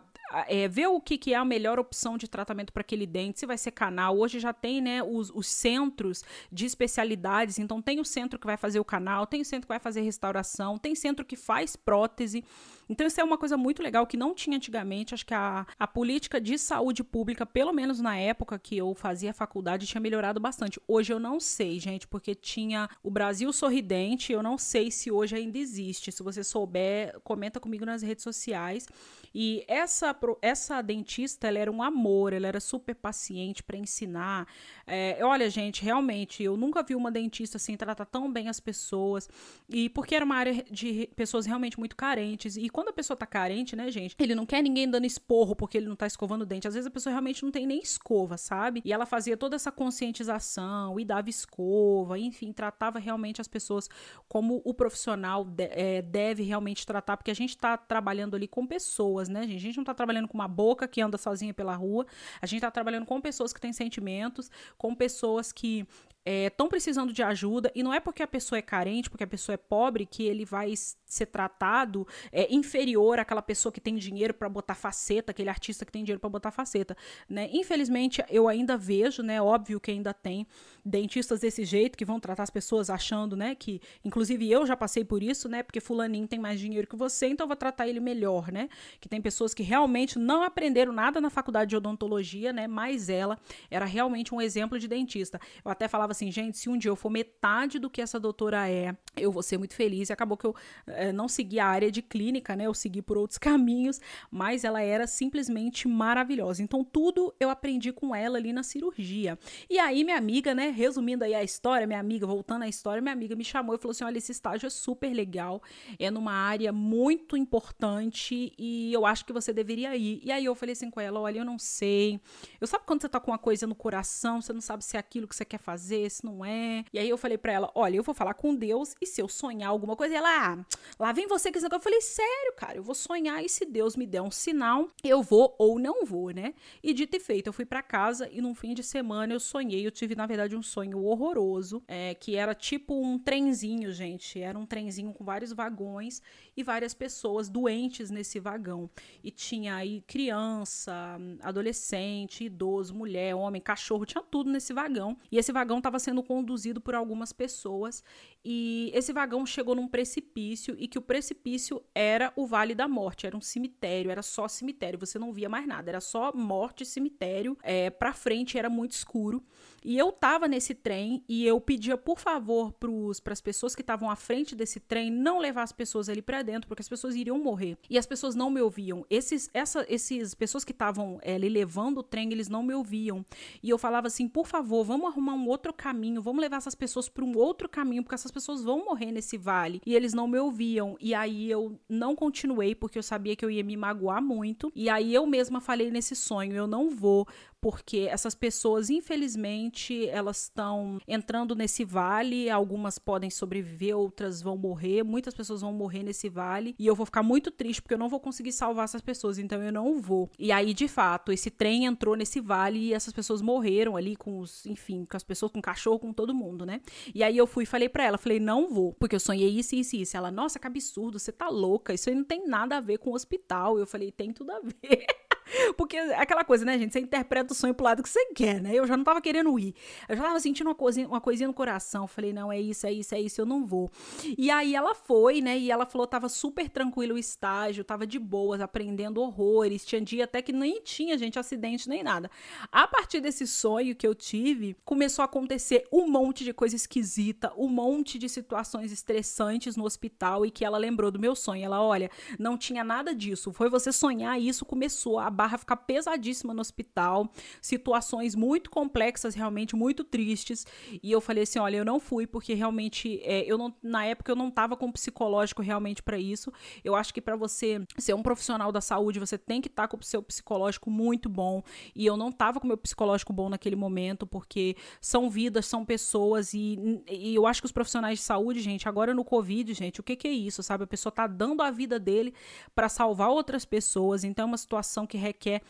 é, ver o que, que é a melhor opção de tratamento para aquele dente, se vai ser canal. Hoje já tem, né, os, os centros de especialidades. Então, tem o centro que vai fazer o canal, tem o centro que vai fazer restauração, tem centro que faz prótese. Então, isso é uma coisa muito legal que não tinha antigamente. Acho que a, a política de saúde pública, pelo menos na época que eu fazia faculdade, tinha melhorado bastante. Hoje eu não sei, gente, porque tinha o Brasil Sorridente. Eu não sei se hoje ainda existe. Se você souber, comenta comigo nas redes sociais. E essa, essa dentista, ela era um amor, ela era super paciente para ensinar. É, olha, gente, realmente, eu nunca vi uma dentista assim tratar tão bem as pessoas. E porque era uma área de pessoas realmente muito carentes. E quando a pessoa tá carente, né, gente, ele não quer ninguém dando esporro porque ele não tá escovando o dente. Às vezes a pessoa realmente não tem nem escova, sabe? E ela fazia toda essa conscientização e dava escova, enfim, tratava realmente as pessoas como o profissional de, é, deve realmente tratar, porque a gente tá trabalhando ali com pessoas, né, gente? A gente não tá trabalhando com uma boca que anda sozinha pela rua, a gente tá trabalhando com pessoas que têm sentimentos, com pessoas que estão é, precisando de ajuda e não é porque a pessoa é carente, porque a pessoa é pobre, que ele vai ser tratado é, inferior àquela pessoa que tem dinheiro para botar faceta, aquele artista que tem dinheiro para botar faceta, né? Infelizmente, eu ainda vejo, né? Óbvio que ainda tem dentistas desse jeito que vão tratar as pessoas achando, né? Que, inclusive, eu já passei por isso, né? Porque fulaninho tem mais dinheiro que você, então eu vou tratar ele melhor, né? Que tem pessoas que realmente não aprenderam nada na faculdade de odontologia, né? Mas ela era realmente um exemplo de dentista. Eu até falava falava assim, gente, se um dia eu for metade do que essa doutora é, eu vou ser muito feliz. E acabou que eu é, não segui a área de clínica, né? Eu segui por outros (laughs) caminhos, mas ela era simplesmente maravilhosa. Então, tudo eu aprendi com ela ali na cirurgia. E aí, minha amiga, né? Resumindo aí a história, minha amiga, voltando à história, minha amiga me chamou e falou assim: olha, esse estágio é super legal, é numa área muito importante e eu acho que você deveria ir. E aí eu falei assim com ela: olha, eu não sei. Eu sabe quando você tá com uma coisa no coração, você não sabe se é aquilo que você quer fazer, se não é. E aí eu falei para ela: olha, eu vou falar com Deus e se eu sonhar alguma coisa, ela, ah, lá vem você que esse. Eu falei, sério, cara, eu vou sonhar e se Deus me der um sinal, eu vou ou não vou, né? E dito e feito, eu fui para casa e num fim de semana eu sonhei, eu tive, na verdade, um sonho horroroso, é, que era tipo um trenzinho, gente. Era um trenzinho com vários vagões e várias pessoas doentes nesse vagão. E tinha aí criança, adolescente, idoso, mulher, homem, cachorro, tinha tudo nesse vagão. E esse vagão estava sendo conduzido por algumas pessoas e esse vagão chegou num precipício e que o precipício era o Vale da Morte, era um cemitério, era só cemitério, você não via mais nada, era só morte e cemitério. É, pra frente era muito escuro. E eu tava nesse trem e eu pedia, por favor, para as pessoas que estavam à frente desse trem não levar as pessoas ali para dentro, porque as pessoas iriam morrer. E as pessoas não me ouviam. Esses, essa, esses pessoas que estavam é, ali levando o trem, eles não me ouviam. E eu falava assim, por favor, vamos arrumar um outro caminho, vamos levar essas pessoas para um outro caminho, porque essas pessoas vão morrer nesse vale. E eles não me ouviam. E aí eu não continuei, porque eu sabia que eu ia me magoar muito. E aí eu mesma falei nesse sonho, eu não vou, porque essas pessoas, infelizmente, elas estão entrando nesse vale, algumas podem sobreviver, outras vão morrer, muitas pessoas vão morrer nesse vale, e eu vou ficar muito triste porque eu não vou conseguir salvar essas pessoas, então eu não vou. E aí, de fato, esse trem entrou nesse vale e essas pessoas morreram ali com os, enfim, com as pessoas, com o cachorro, com todo mundo, né? E aí eu fui e falei para ela, falei, não vou, porque eu sonhei isso, isso isso. Ela, nossa, que absurdo, você tá louca, isso aí não tem nada a ver com o hospital. Eu falei, tem tudo a ver. (laughs) Porque aquela coisa, né, gente? Você interpreta o sonho pro lado que você quer, né? Eu já não tava querendo ir. Eu já tava sentindo uma coisinha, uma coisinha no coração. Falei, não, é isso, é isso, é isso, eu não vou. E aí ela foi, né? E ela falou, tava super tranquilo o estágio, tava de boas, aprendendo horrores. Tinha dia até que nem tinha, gente, acidente nem nada. A partir desse sonho que eu tive, começou a acontecer um monte de coisa esquisita, um monte de situações estressantes no hospital e que ela lembrou do meu sonho. Ela, olha, não tinha nada disso. Foi você sonhar isso, começou a barra ficar pesadíssima no hospital, situações muito complexas, realmente muito tristes. E eu falei assim: olha, eu não fui, porque realmente, é, eu não, na época eu não estava com psicológico realmente para isso. Eu acho que para você ser um profissional da saúde, você tem que estar tá com o seu psicológico muito bom. E eu não estava com o meu psicológico bom naquele momento, porque são vidas, são pessoas, e, e eu acho que os profissionais de saúde, gente, agora no Covid, gente, o que, que é isso, sabe? A pessoa tá dando a vida dele para salvar outras pessoas, então é uma situação que requer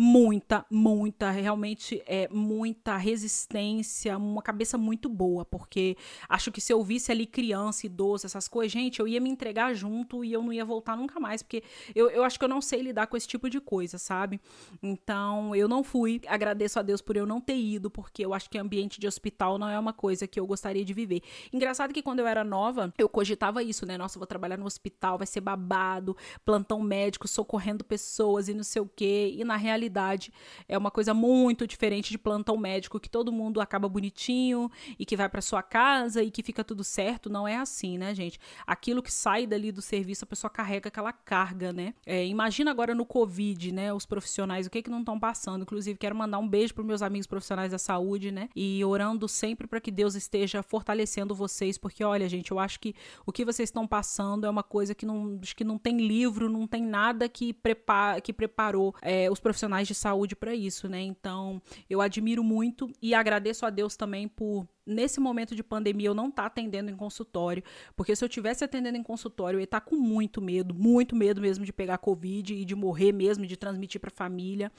muita, muita, realmente é muita resistência, uma cabeça muito boa, porque acho que se eu visse ali criança, idoso, essas coisas, gente, eu ia me entregar junto e eu não ia voltar nunca mais, porque eu, eu acho que eu não sei lidar com esse tipo de coisa, sabe? Então, eu não fui, agradeço a Deus por eu não ter ido, porque eu acho que ambiente de hospital não é uma coisa que eu gostaria de viver. Engraçado que quando eu era nova, eu cogitava isso, né? Nossa, vou trabalhar no hospital, vai ser babado, plantão médico, socorrendo pessoas e não sei o quê, e na realidade realidade é uma coisa muito diferente de plantão médico que todo mundo acaba bonitinho e que vai para sua casa e que fica tudo certo. Não é assim, né, gente? Aquilo que sai dali do serviço, a pessoa carrega aquela carga, né? É, imagina agora no Covid, né? Os profissionais, o que que não estão passando. Inclusive, quero mandar um beijo para meus amigos profissionais da saúde, né? E orando sempre para que Deus esteja fortalecendo vocês, porque olha, gente, eu acho que o que vocês estão passando é uma coisa que não, que não tem livro, não tem nada que, prepara, que preparou é, os profissionais profissionais de saúde para isso, né? Então, eu admiro muito e agradeço a Deus também por nesse momento de pandemia eu não tá atendendo em consultório, porque se eu tivesse atendendo em consultório, eu ia estar tá com muito medo, muito medo mesmo de pegar covid e de morrer mesmo, de transmitir para família.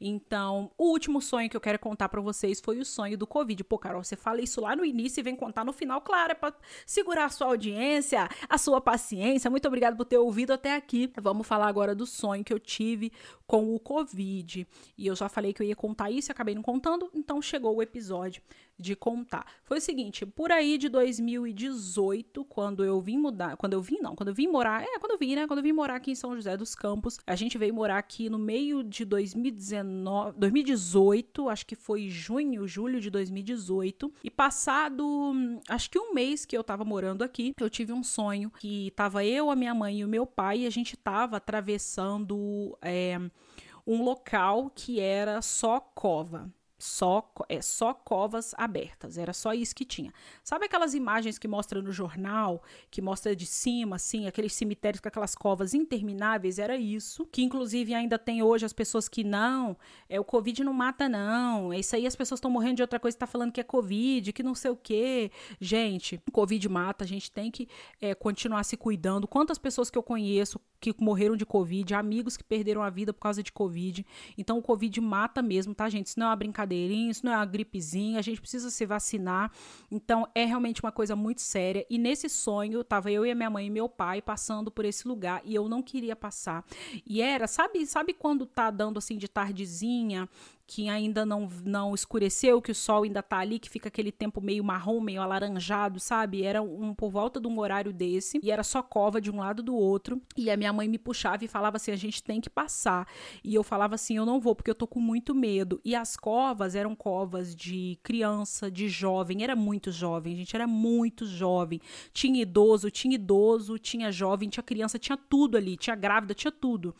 Então, o último sonho que eu quero contar para vocês foi o sonho do covid. Pô, Carol, você fala isso lá no início e vem contar no final, claro, é para segurar a sua audiência, a sua paciência. Muito obrigada por ter ouvido até aqui. Vamos falar agora do sonho que eu tive com o covid. E eu já falei que eu ia contar isso, acabei não contando, então chegou o episódio de contar. Foi o seguinte, por aí de 2018, quando eu vim mudar, quando eu vim não, quando eu vim morar, é, quando eu vim, né, quando eu vim morar aqui em São José dos Campos, a gente veio morar aqui no meio de 2019, 2018, acho que foi junho, julho de 2018, e passado, acho que um mês que eu tava morando aqui, eu tive um sonho que tava eu, a minha mãe e o meu pai, e a gente tava atravessando é, um local que era só cova só é só covas abertas, era só isso que tinha. Sabe aquelas imagens que mostra no jornal, que mostra de cima assim, aqueles cemitérios com aquelas covas intermináveis, era isso, que inclusive ainda tem hoje as pessoas que não, é o COVID não mata não, é isso aí as pessoas estão morrendo de outra coisa, tá falando que é COVID, que não sei o quê. Gente, COVID mata, a gente tem que é, continuar se cuidando. Quantas pessoas que eu conheço que morreram de Covid, amigos que perderam a vida por causa de Covid. Então o Covid mata mesmo, tá, gente? Isso não é uma brincadeirinha, isso não é uma gripezinha, a gente precisa se vacinar. Então é realmente uma coisa muito séria. E nesse sonho, tava eu e a minha mãe e meu pai passando por esse lugar e eu não queria passar. E era, sabe, sabe quando tá dando assim de tardezinha, que ainda não, não escureceu, que o sol ainda tá ali, que fica aquele tempo meio marrom, meio alaranjado, sabe? Era um por volta de um horário desse, e era só cova de um lado do outro. E a minha mãe me puxava e falava assim: a gente tem que passar. E eu falava assim: eu não vou, porque eu tô com muito medo. E as covas eram covas de criança, de jovem, era muito jovem, gente, era muito jovem. Tinha idoso, tinha idoso, tinha jovem, tinha criança, tinha tudo ali, tinha grávida, tinha tudo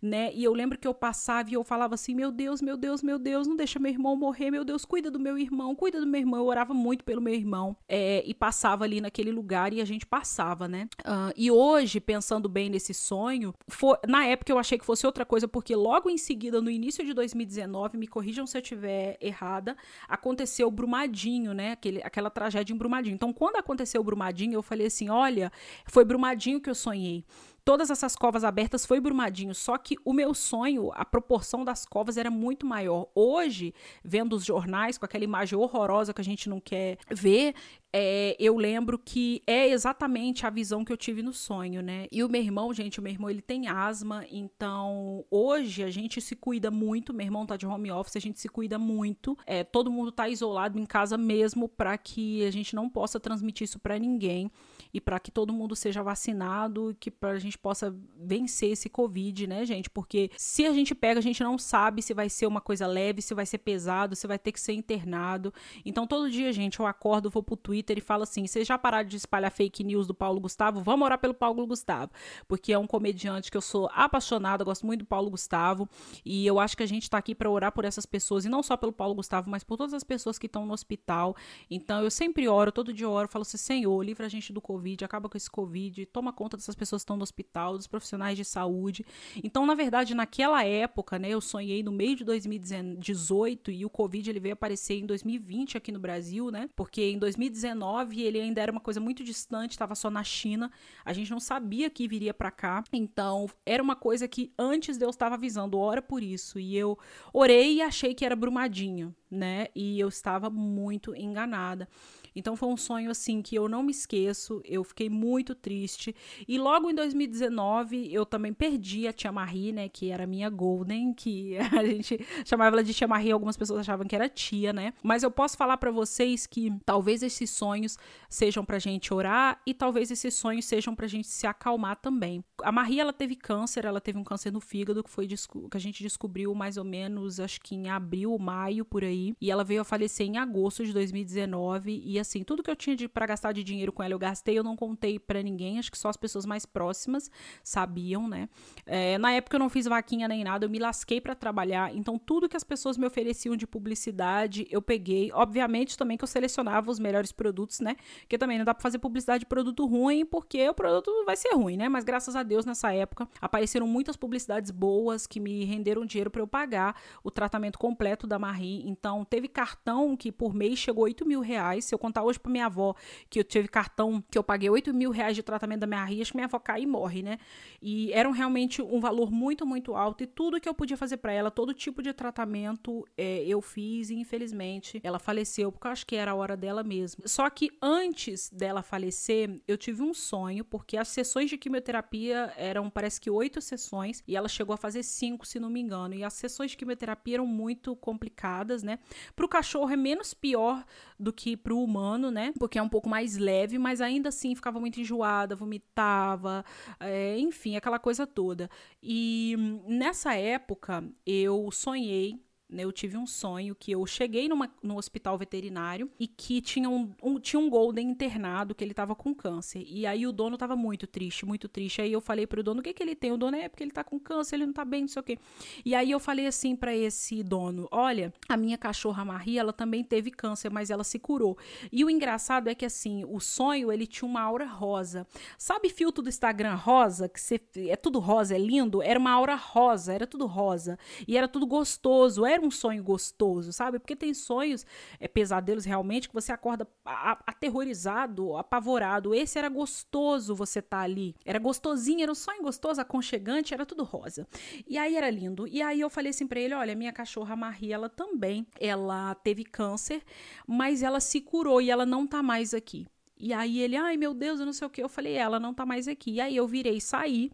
né? E eu lembro que eu passava e eu falava assim: meu Deus, meu Deus, meu Deus, não deixa meu irmão morrer, meu Deus, cuida do meu irmão, cuida do meu irmão. Eu orava muito pelo meu irmão é, e passava ali naquele lugar e a gente passava, né? Uh, e hoje, pensando bem nesse sonho, for, na época eu achei que fosse outra coisa, porque logo em seguida, no início de 2019, me corrijam se eu estiver errada, aconteceu o Brumadinho, né? Aquele, aquela tragédia em Brumadinho. Então, quando aconteceu o Brumadinho, eu falei assim: olha, foi Brumadinho que eu sonhei todas essas covas abertas foi Brumadinho, só que o meu sonho, a proporção das covas era muito maior. Hoje, vendo os jornais com aquela imagem horrorosa que a gente não quer ver, é, eu lembro que é exatamente a visão que eu tive no sonho, né? E o meu irmão, gente, o meu irmão ele tem asma, então hoje a gente se cuida muito. Meu irmão tá de home office, a gente se cuida muito. É, todo mundo tá isolado em casa mesmo para que a gente não possa transmitir isso para ninguém e para que todo mundo seja vacinado e que para a gente possa vencer esse Covid, né, gente? Porque se a gente pega, a gente não sabe se vai ser uma coisa leve, se vai ser pesado, se vai ter que ser internado. Então, todo dia, gente, eu acordo, vou pro Twitter e falo assim: vocês já pararam de espalhar fake news do Paulo Gustavo? Vamos orar pelo Paulo Gustavo, porque é um comediante que eu sou apaixonada, gosto muito do Paulo Gustavo e eu acho que a gente tá aqui para orar por essas pessoas e não só pelo Paulo Gustavo, mas por todas as pessoas que estão no hospital. Então, eu sempre oro, todo dia eu oro, falo assim: Senhor, livra a gente do Covid Covid, acaba com esse Covid, toma conta dessas pessoas que estão no hospital, dos profissionais de saúde. Então, na verdade, naquela época, né, eu sonhei no meio de 2018 e o Covid ele veio aparecer em 2020 aqui no Brasil, né? Porque em 2019 ele ainda era uma coisa muito distante, estava só na China. A gente não sabia que viria para cá. Então, era uma coisa que antes Deus estava avisando, ora por isso. E eu orei e achei que era Brumadinho, né? E eu estava muito enganada. Então foi um sonho assim que eu não me esqueço, fiquei muito triste. E logo em 2019 eu também perdi a Tia Marie, né, que era minha Golden, que (laughs) a gente chamava ela de Tia Marie, algumas pessoas achavam que era tia, né? Mas eu posso falar para vocês que talvez esses sonhos sejam pra gente orar e talvez esses sonhos sejam pra gente se acalmar também. A Marie ela teve câncer, ela teve um câncer no fígado que foi que a gente descobriu mais ou menos acho que em abril, maio por aí, e ela veio a falecer em agosto de 2019 e assim, tudo que eu tinha para gastar de dinheiro com ela eu gastei, eu não contei para ninguém, acho que só as pessoas mais próximas sabiam, né? É, na época eu não fiz vaquinha nem nada, eu me lasquei para trabalhar, então tudo que as pessoas me ofereciam de publicidade eu peguei. Obviamente também que eu selecionava os melhores produtos, né? Porque também não dá para fazer publicidade de produto ruim, porque o produto vai ser ruim, né? Mas graças a Deus nessa época apareceram muitas publicidades boas que me renderam dinheiro para eu pagar o tratamento completo da Marie. Então teve cartão que por mês chegou 8 mil reais, se eu contar hoje pra minha avó que eu tive cartão que eu paguei 8 mil reais de tratamento da minha ria, acho que minha avó cai e morre, né? E era realmente um valor muito, muito alto. E tudo que eu podia fazer para ela, todo tipo de tratamento, é, eu fiz. E infelizmente ela faleceu, porque eu acho que era a hora dela mesmo. Só que antes dela falecer, eu tive um sonho, porque as sessões de quimioterapia eram, parece que oito sessões, e ela chegou a fazer cinco, se não me engano. E as sessões de quimioterapia eram muito complicadas, né? Pro cachorro é menos pior do que pro humano, né? Porque é um pouco mais leve, mas ainda assim ficava muito enjoada, vomitava, é, enfim, aquela coisa toda. E nessa época eu sonhei eu tive um sonho que eu cheguei numa, no hospital veterinário e que tinha um, um, tinha um golden internado que ele estava com câncer. E aí o dono estava muito triste, muito triste. Aí eu falei pro dono, o que que ele tem? O dono é porque ele está com câncer, ele não está bem, não sei o quê. E aí eu falei assim para esse dono, olha, a minha cachorra Marie, ela também teve câncer, mas ela se curou. E o engraçado é que assim, o sonho, ele tinha uma aura rosa. Sabe filtro do Instagram rosa, que é tudo rosa, é lindo? Era uma aura rosa, era tudo rosa. E era tudo gostoso, era um sonho gostoso, sabe? Porque tem sonhos, é, pesadelos realmente, que você acorda aterrorizado, apavorado. Esse era gostoso você tá ali. Era gostosinho, era um sonho gostoso, aconchegante, era tudo rosa. E aí era lindo. E aí eu falei assim pra ele: olha, minha cachorra Marie, ela também, ela teve câncer, mas ela se curou e ela não tá mais aqui. E aí ele, ai meu Deus, eu não sei o que. Eu falei, ela não tá mais aqui. E aí eu virei sair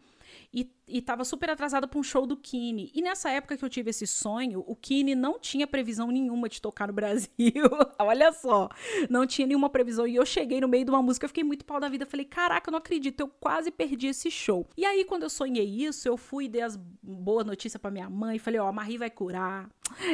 e, e tava super atrasada para um show do Kine. E nessa época que eu tive esse sonho, o Kine não tinha previsão nenhuma de tocar no Brasil. (laughs) Olha só, não tinha nenhuma previsão. E eu cheguei no meio de uma música, eu fiquei muito pau da vida. Falei, caraca, eu não acredito, eu quase perdi esse show. E aí, quando eu sonhei isso, eu fui e dei as boas notícias para minha mãe. Falei, ó, a Marie vai curar,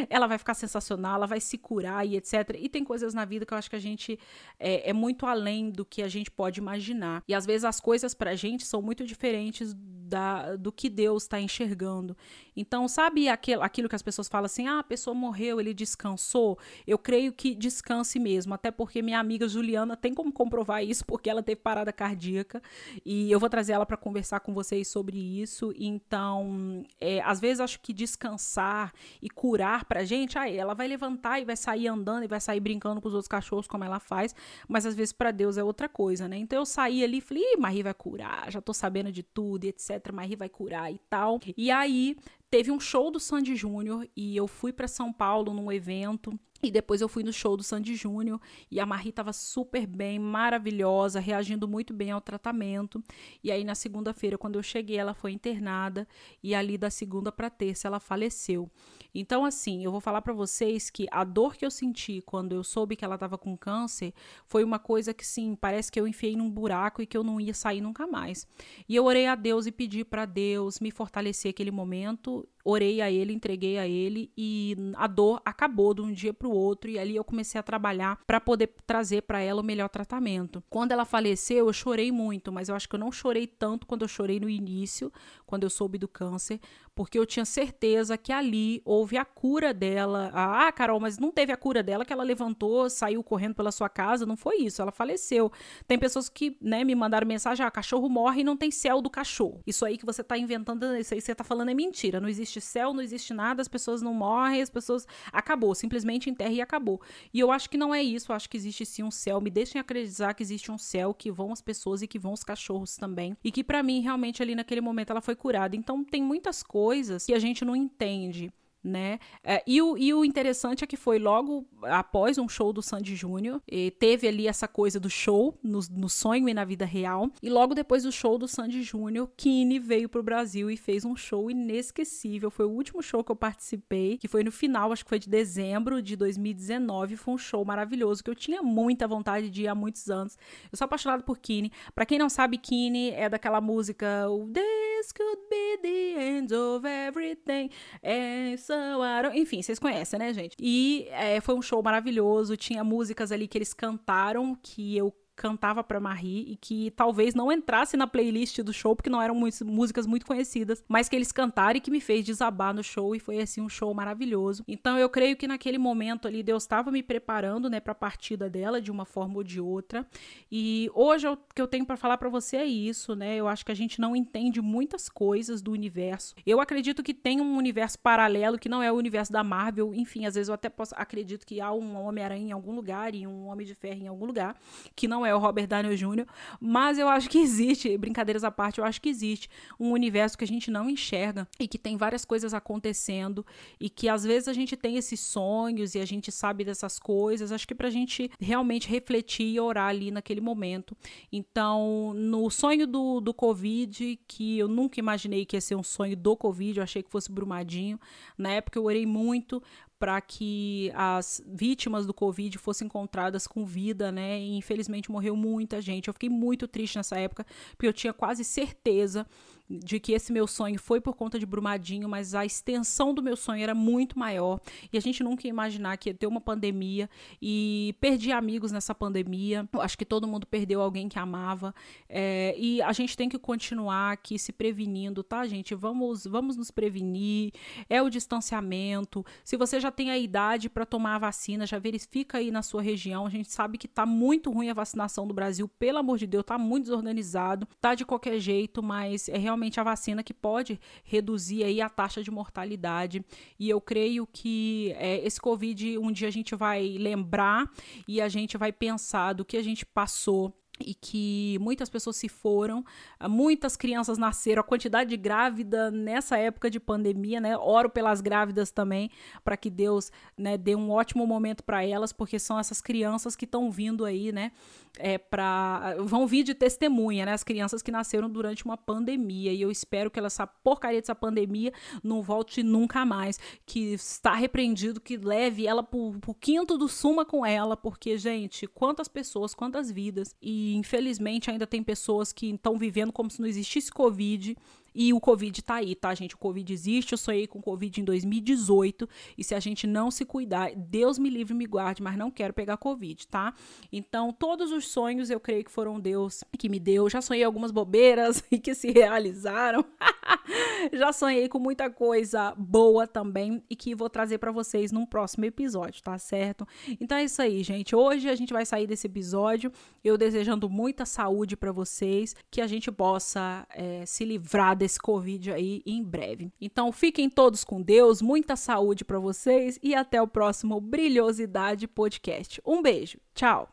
ela vai ficar sensacional, ela vai se curar e etc. E tem coisas na vida que eu acho que a gente é, é muito além do que a gente pode imaginar. E às vezes as coisas pra gente são muito diferentes da, do que Deus está enxergando. Então, sabe aquilo, aquilo que as pessoas falam assim: ah, a pessoa morreu, ele descansou? Eu creio que descanse mesmo, até porque minha amiga Juliana tem como comprovar isso, porque ela teve parada cardíaca e eu vou trazer ela para conversar com vocês sobre isso. Então, é, às vezes acho que descansar e curar pra gente, ah, ela vai levantar e vai sair andando e vai sair brincando com os outros cachorros, como ela faz, mas às vezes para Deus é outra coisa, né? Então eu saí ali e falei: Ih, Marie vai curar, já tô sabendo de tudo, etc. Marie vai curar e tal. E aí teve um show do Sandy Júnior e eu fui para São Paulo num evento e depois eu fui no show do Sandy Júnior e a Marie estava super bem, maravilhosa, reagindo muito bem ao tratamento. E aí na segunda-feira, quando eu cheguei, ela foi internada e ali da segunda para terça ela faleceu. Então assim, eu vou falar para vocês que a dor que eu senti quando eu soube que ela estava com câncer foi uma coisa que sim, parece que eu enfiei num buraco e que eu não ia sair nunca mais. E eu orei a Deus e pedi para Deus me fortalecer aquele momento orei a ele, entreguei a ele e a dor acabou de um dia para o outro e ali eu comecei a trabalhar para poder trazer para ela o melhor tratamento. Quando ela faleceu, eu chorei muito, mas eu acho que eu não chorei tanto quando eu chorei no início, quando eu soube do câncer, porque eu tinha certeza que ali houve a cura dela. Ah, Carol, mas não teve a cura dela que ela levantou, saiu correndo pela sua casa, não foi isso, ela faleceu. Tem pessoas que, né, me mandaram mensagem: "Ah, cachorro morre e não tem céu do cachorro". Isso aí que você tá inventando, isso aí que você tá falando é mentira, não existe existe céu, não existe nada, as pessoas não morrem, as pessoas. Acabou, simplesmente enterra e acabou. E eu acho que não é isso, eu acho que existe sim um céu. Me deixem acreditar que existe um céu, que vão as pessoas e que vão os cachorros também. E que para mim, realmente, ali naquele momento ela foi curada. Então tem muitas coisas que a gente não entende né? É, e, o, e o interessante é que foi logo após um show do Sandy Júnior, teve ali essa coisa do show no, no, sonho e na vida real, e logo depois do show do Sandy Júnior, Kine veio pro Brasil e fez um show inesquecível. Foi o último show que eu participei, que foi no final, acho que foi de dezembro de 2019. Foi um show maravilhoso que eu tinha muita vontade de ir há muitos anos. Eu sou apaixonada por Kine. Para quem não sabe, Kine é daquela música This could be the end of everything. É enfim, vocês conhecem, né, gente? E é, foi um show maravilhoso, tinha músicas ali que eles cantaram que eu cantava para Marie e que talvez não entrasse na playlist do show porque não eram músicas muito conhecidas, mas que eles cantaram e que me fez desabar no show e foi assim um show maravilhoso. Então eu creio que naquele momento ali Deus estava me preparando, né, para a partida dela de uma forma ou de outra. E hoje o que eu tenho para falar para você é isso, né? Eu acho que a gente não entende muitas coisas do universo. Eu acredito que tem um universo paralelo que não é o universo da Marvel. Enfim, às vezes eu até posso acredito que há um Homem-Aranha em algum lugar e um Homem de Ferro em algum lugar que não é é o Robert Downey Jr., mas eu acho que existe, brincadeiras à parte, eu acho que existe um universo que a gente não enxerga e que tem várias coisas acontecendo e que às vezes a gente tem esses sonhos e a gente sabe dessas coisas, acho que pra gente realmente refletir e orar ali naquele momento. Então, no sonho do, do Covid, que eu nunca imaginei que ia ser um sonho do Covid, eu achei que fosse Brumadinho, na época eu orei muito para que as vítimas do Covid fossem encontradas com vida, né? E infelizmente morreu muita gente. Eu fiquei muito triste nessa época, porque eu tinha quase certeza de que esse meu sonho foi por conta de Brumadinho, mas a extensão do meu sonho era muito maior e a gente nunca ia imaginar que ia ter uma pandemia e perdi amigos nessa pandemia. Acho que todo mundo perdeu alguém que amava é, e a gente tem que continuar aqui se prevenindo, tá, gente? Vamos, vamos nos prevenir. É o distanciamento. Se você já tem a idade para tomar a vacina, já verifica aí na sua região. A gente sabe que tá muito ruim a vacinação do Brasil, pelo amor de Deus, tá muito desorganizado, tá de qualquer jeito, mas é realmente realmente a vacina que pode reduzir aí a taxa de mortalidade. E eu creio que é, esse Covid um dia a gente vai lembrar e a gente vai pensar do que a gente passou e que muitas pessoas se foram, muitas crianças nasceram, a quantidade de grávida nessa época de pandemia, né? Oro pelas grávidas também, para que Deus, né, dê um ótimo momento para elas, porque são essas crianças que estão vindo aí, né, é para vão vir de testemunha, né, as crianças que nasceram durante uma pandemia, e eu espero que essa porcaria dessa pandemia não volte nunca mais, que está repreendido, que leve ela pro, pro quinto do suma com ela, porque gente, quantas pessoas, quantas vidas. E infelizmente ainda tem pessoas que estão vivendo como se não existisse Covid e o Covid tá aí, tá, gente? O Covid existe. Eu sonhei com Covid em 2018. E se a gente não se cuidar, Deus me livre e me guarde, mas não quero pegar Covid, tá? Então, todos os sonhos eu creio que foram Deus que me deu. Já sonhei algumas bobeiras (laughs) e que se realizaram. (laughs) Já sonhei com muita coisa boa também e que vou trazer para vocês num próximo episódio, tá certo? Então é isso aí, gente. Hoje a gente vai sair desse episódio eu desejando muita saúde para vocês, que a gente possa é, se livrar desse Covid aí em breve. Então fiquem todos com Deus, muita saúde para vocês e até o próximo Brilhosidade Podcast. Um beijo, tchau!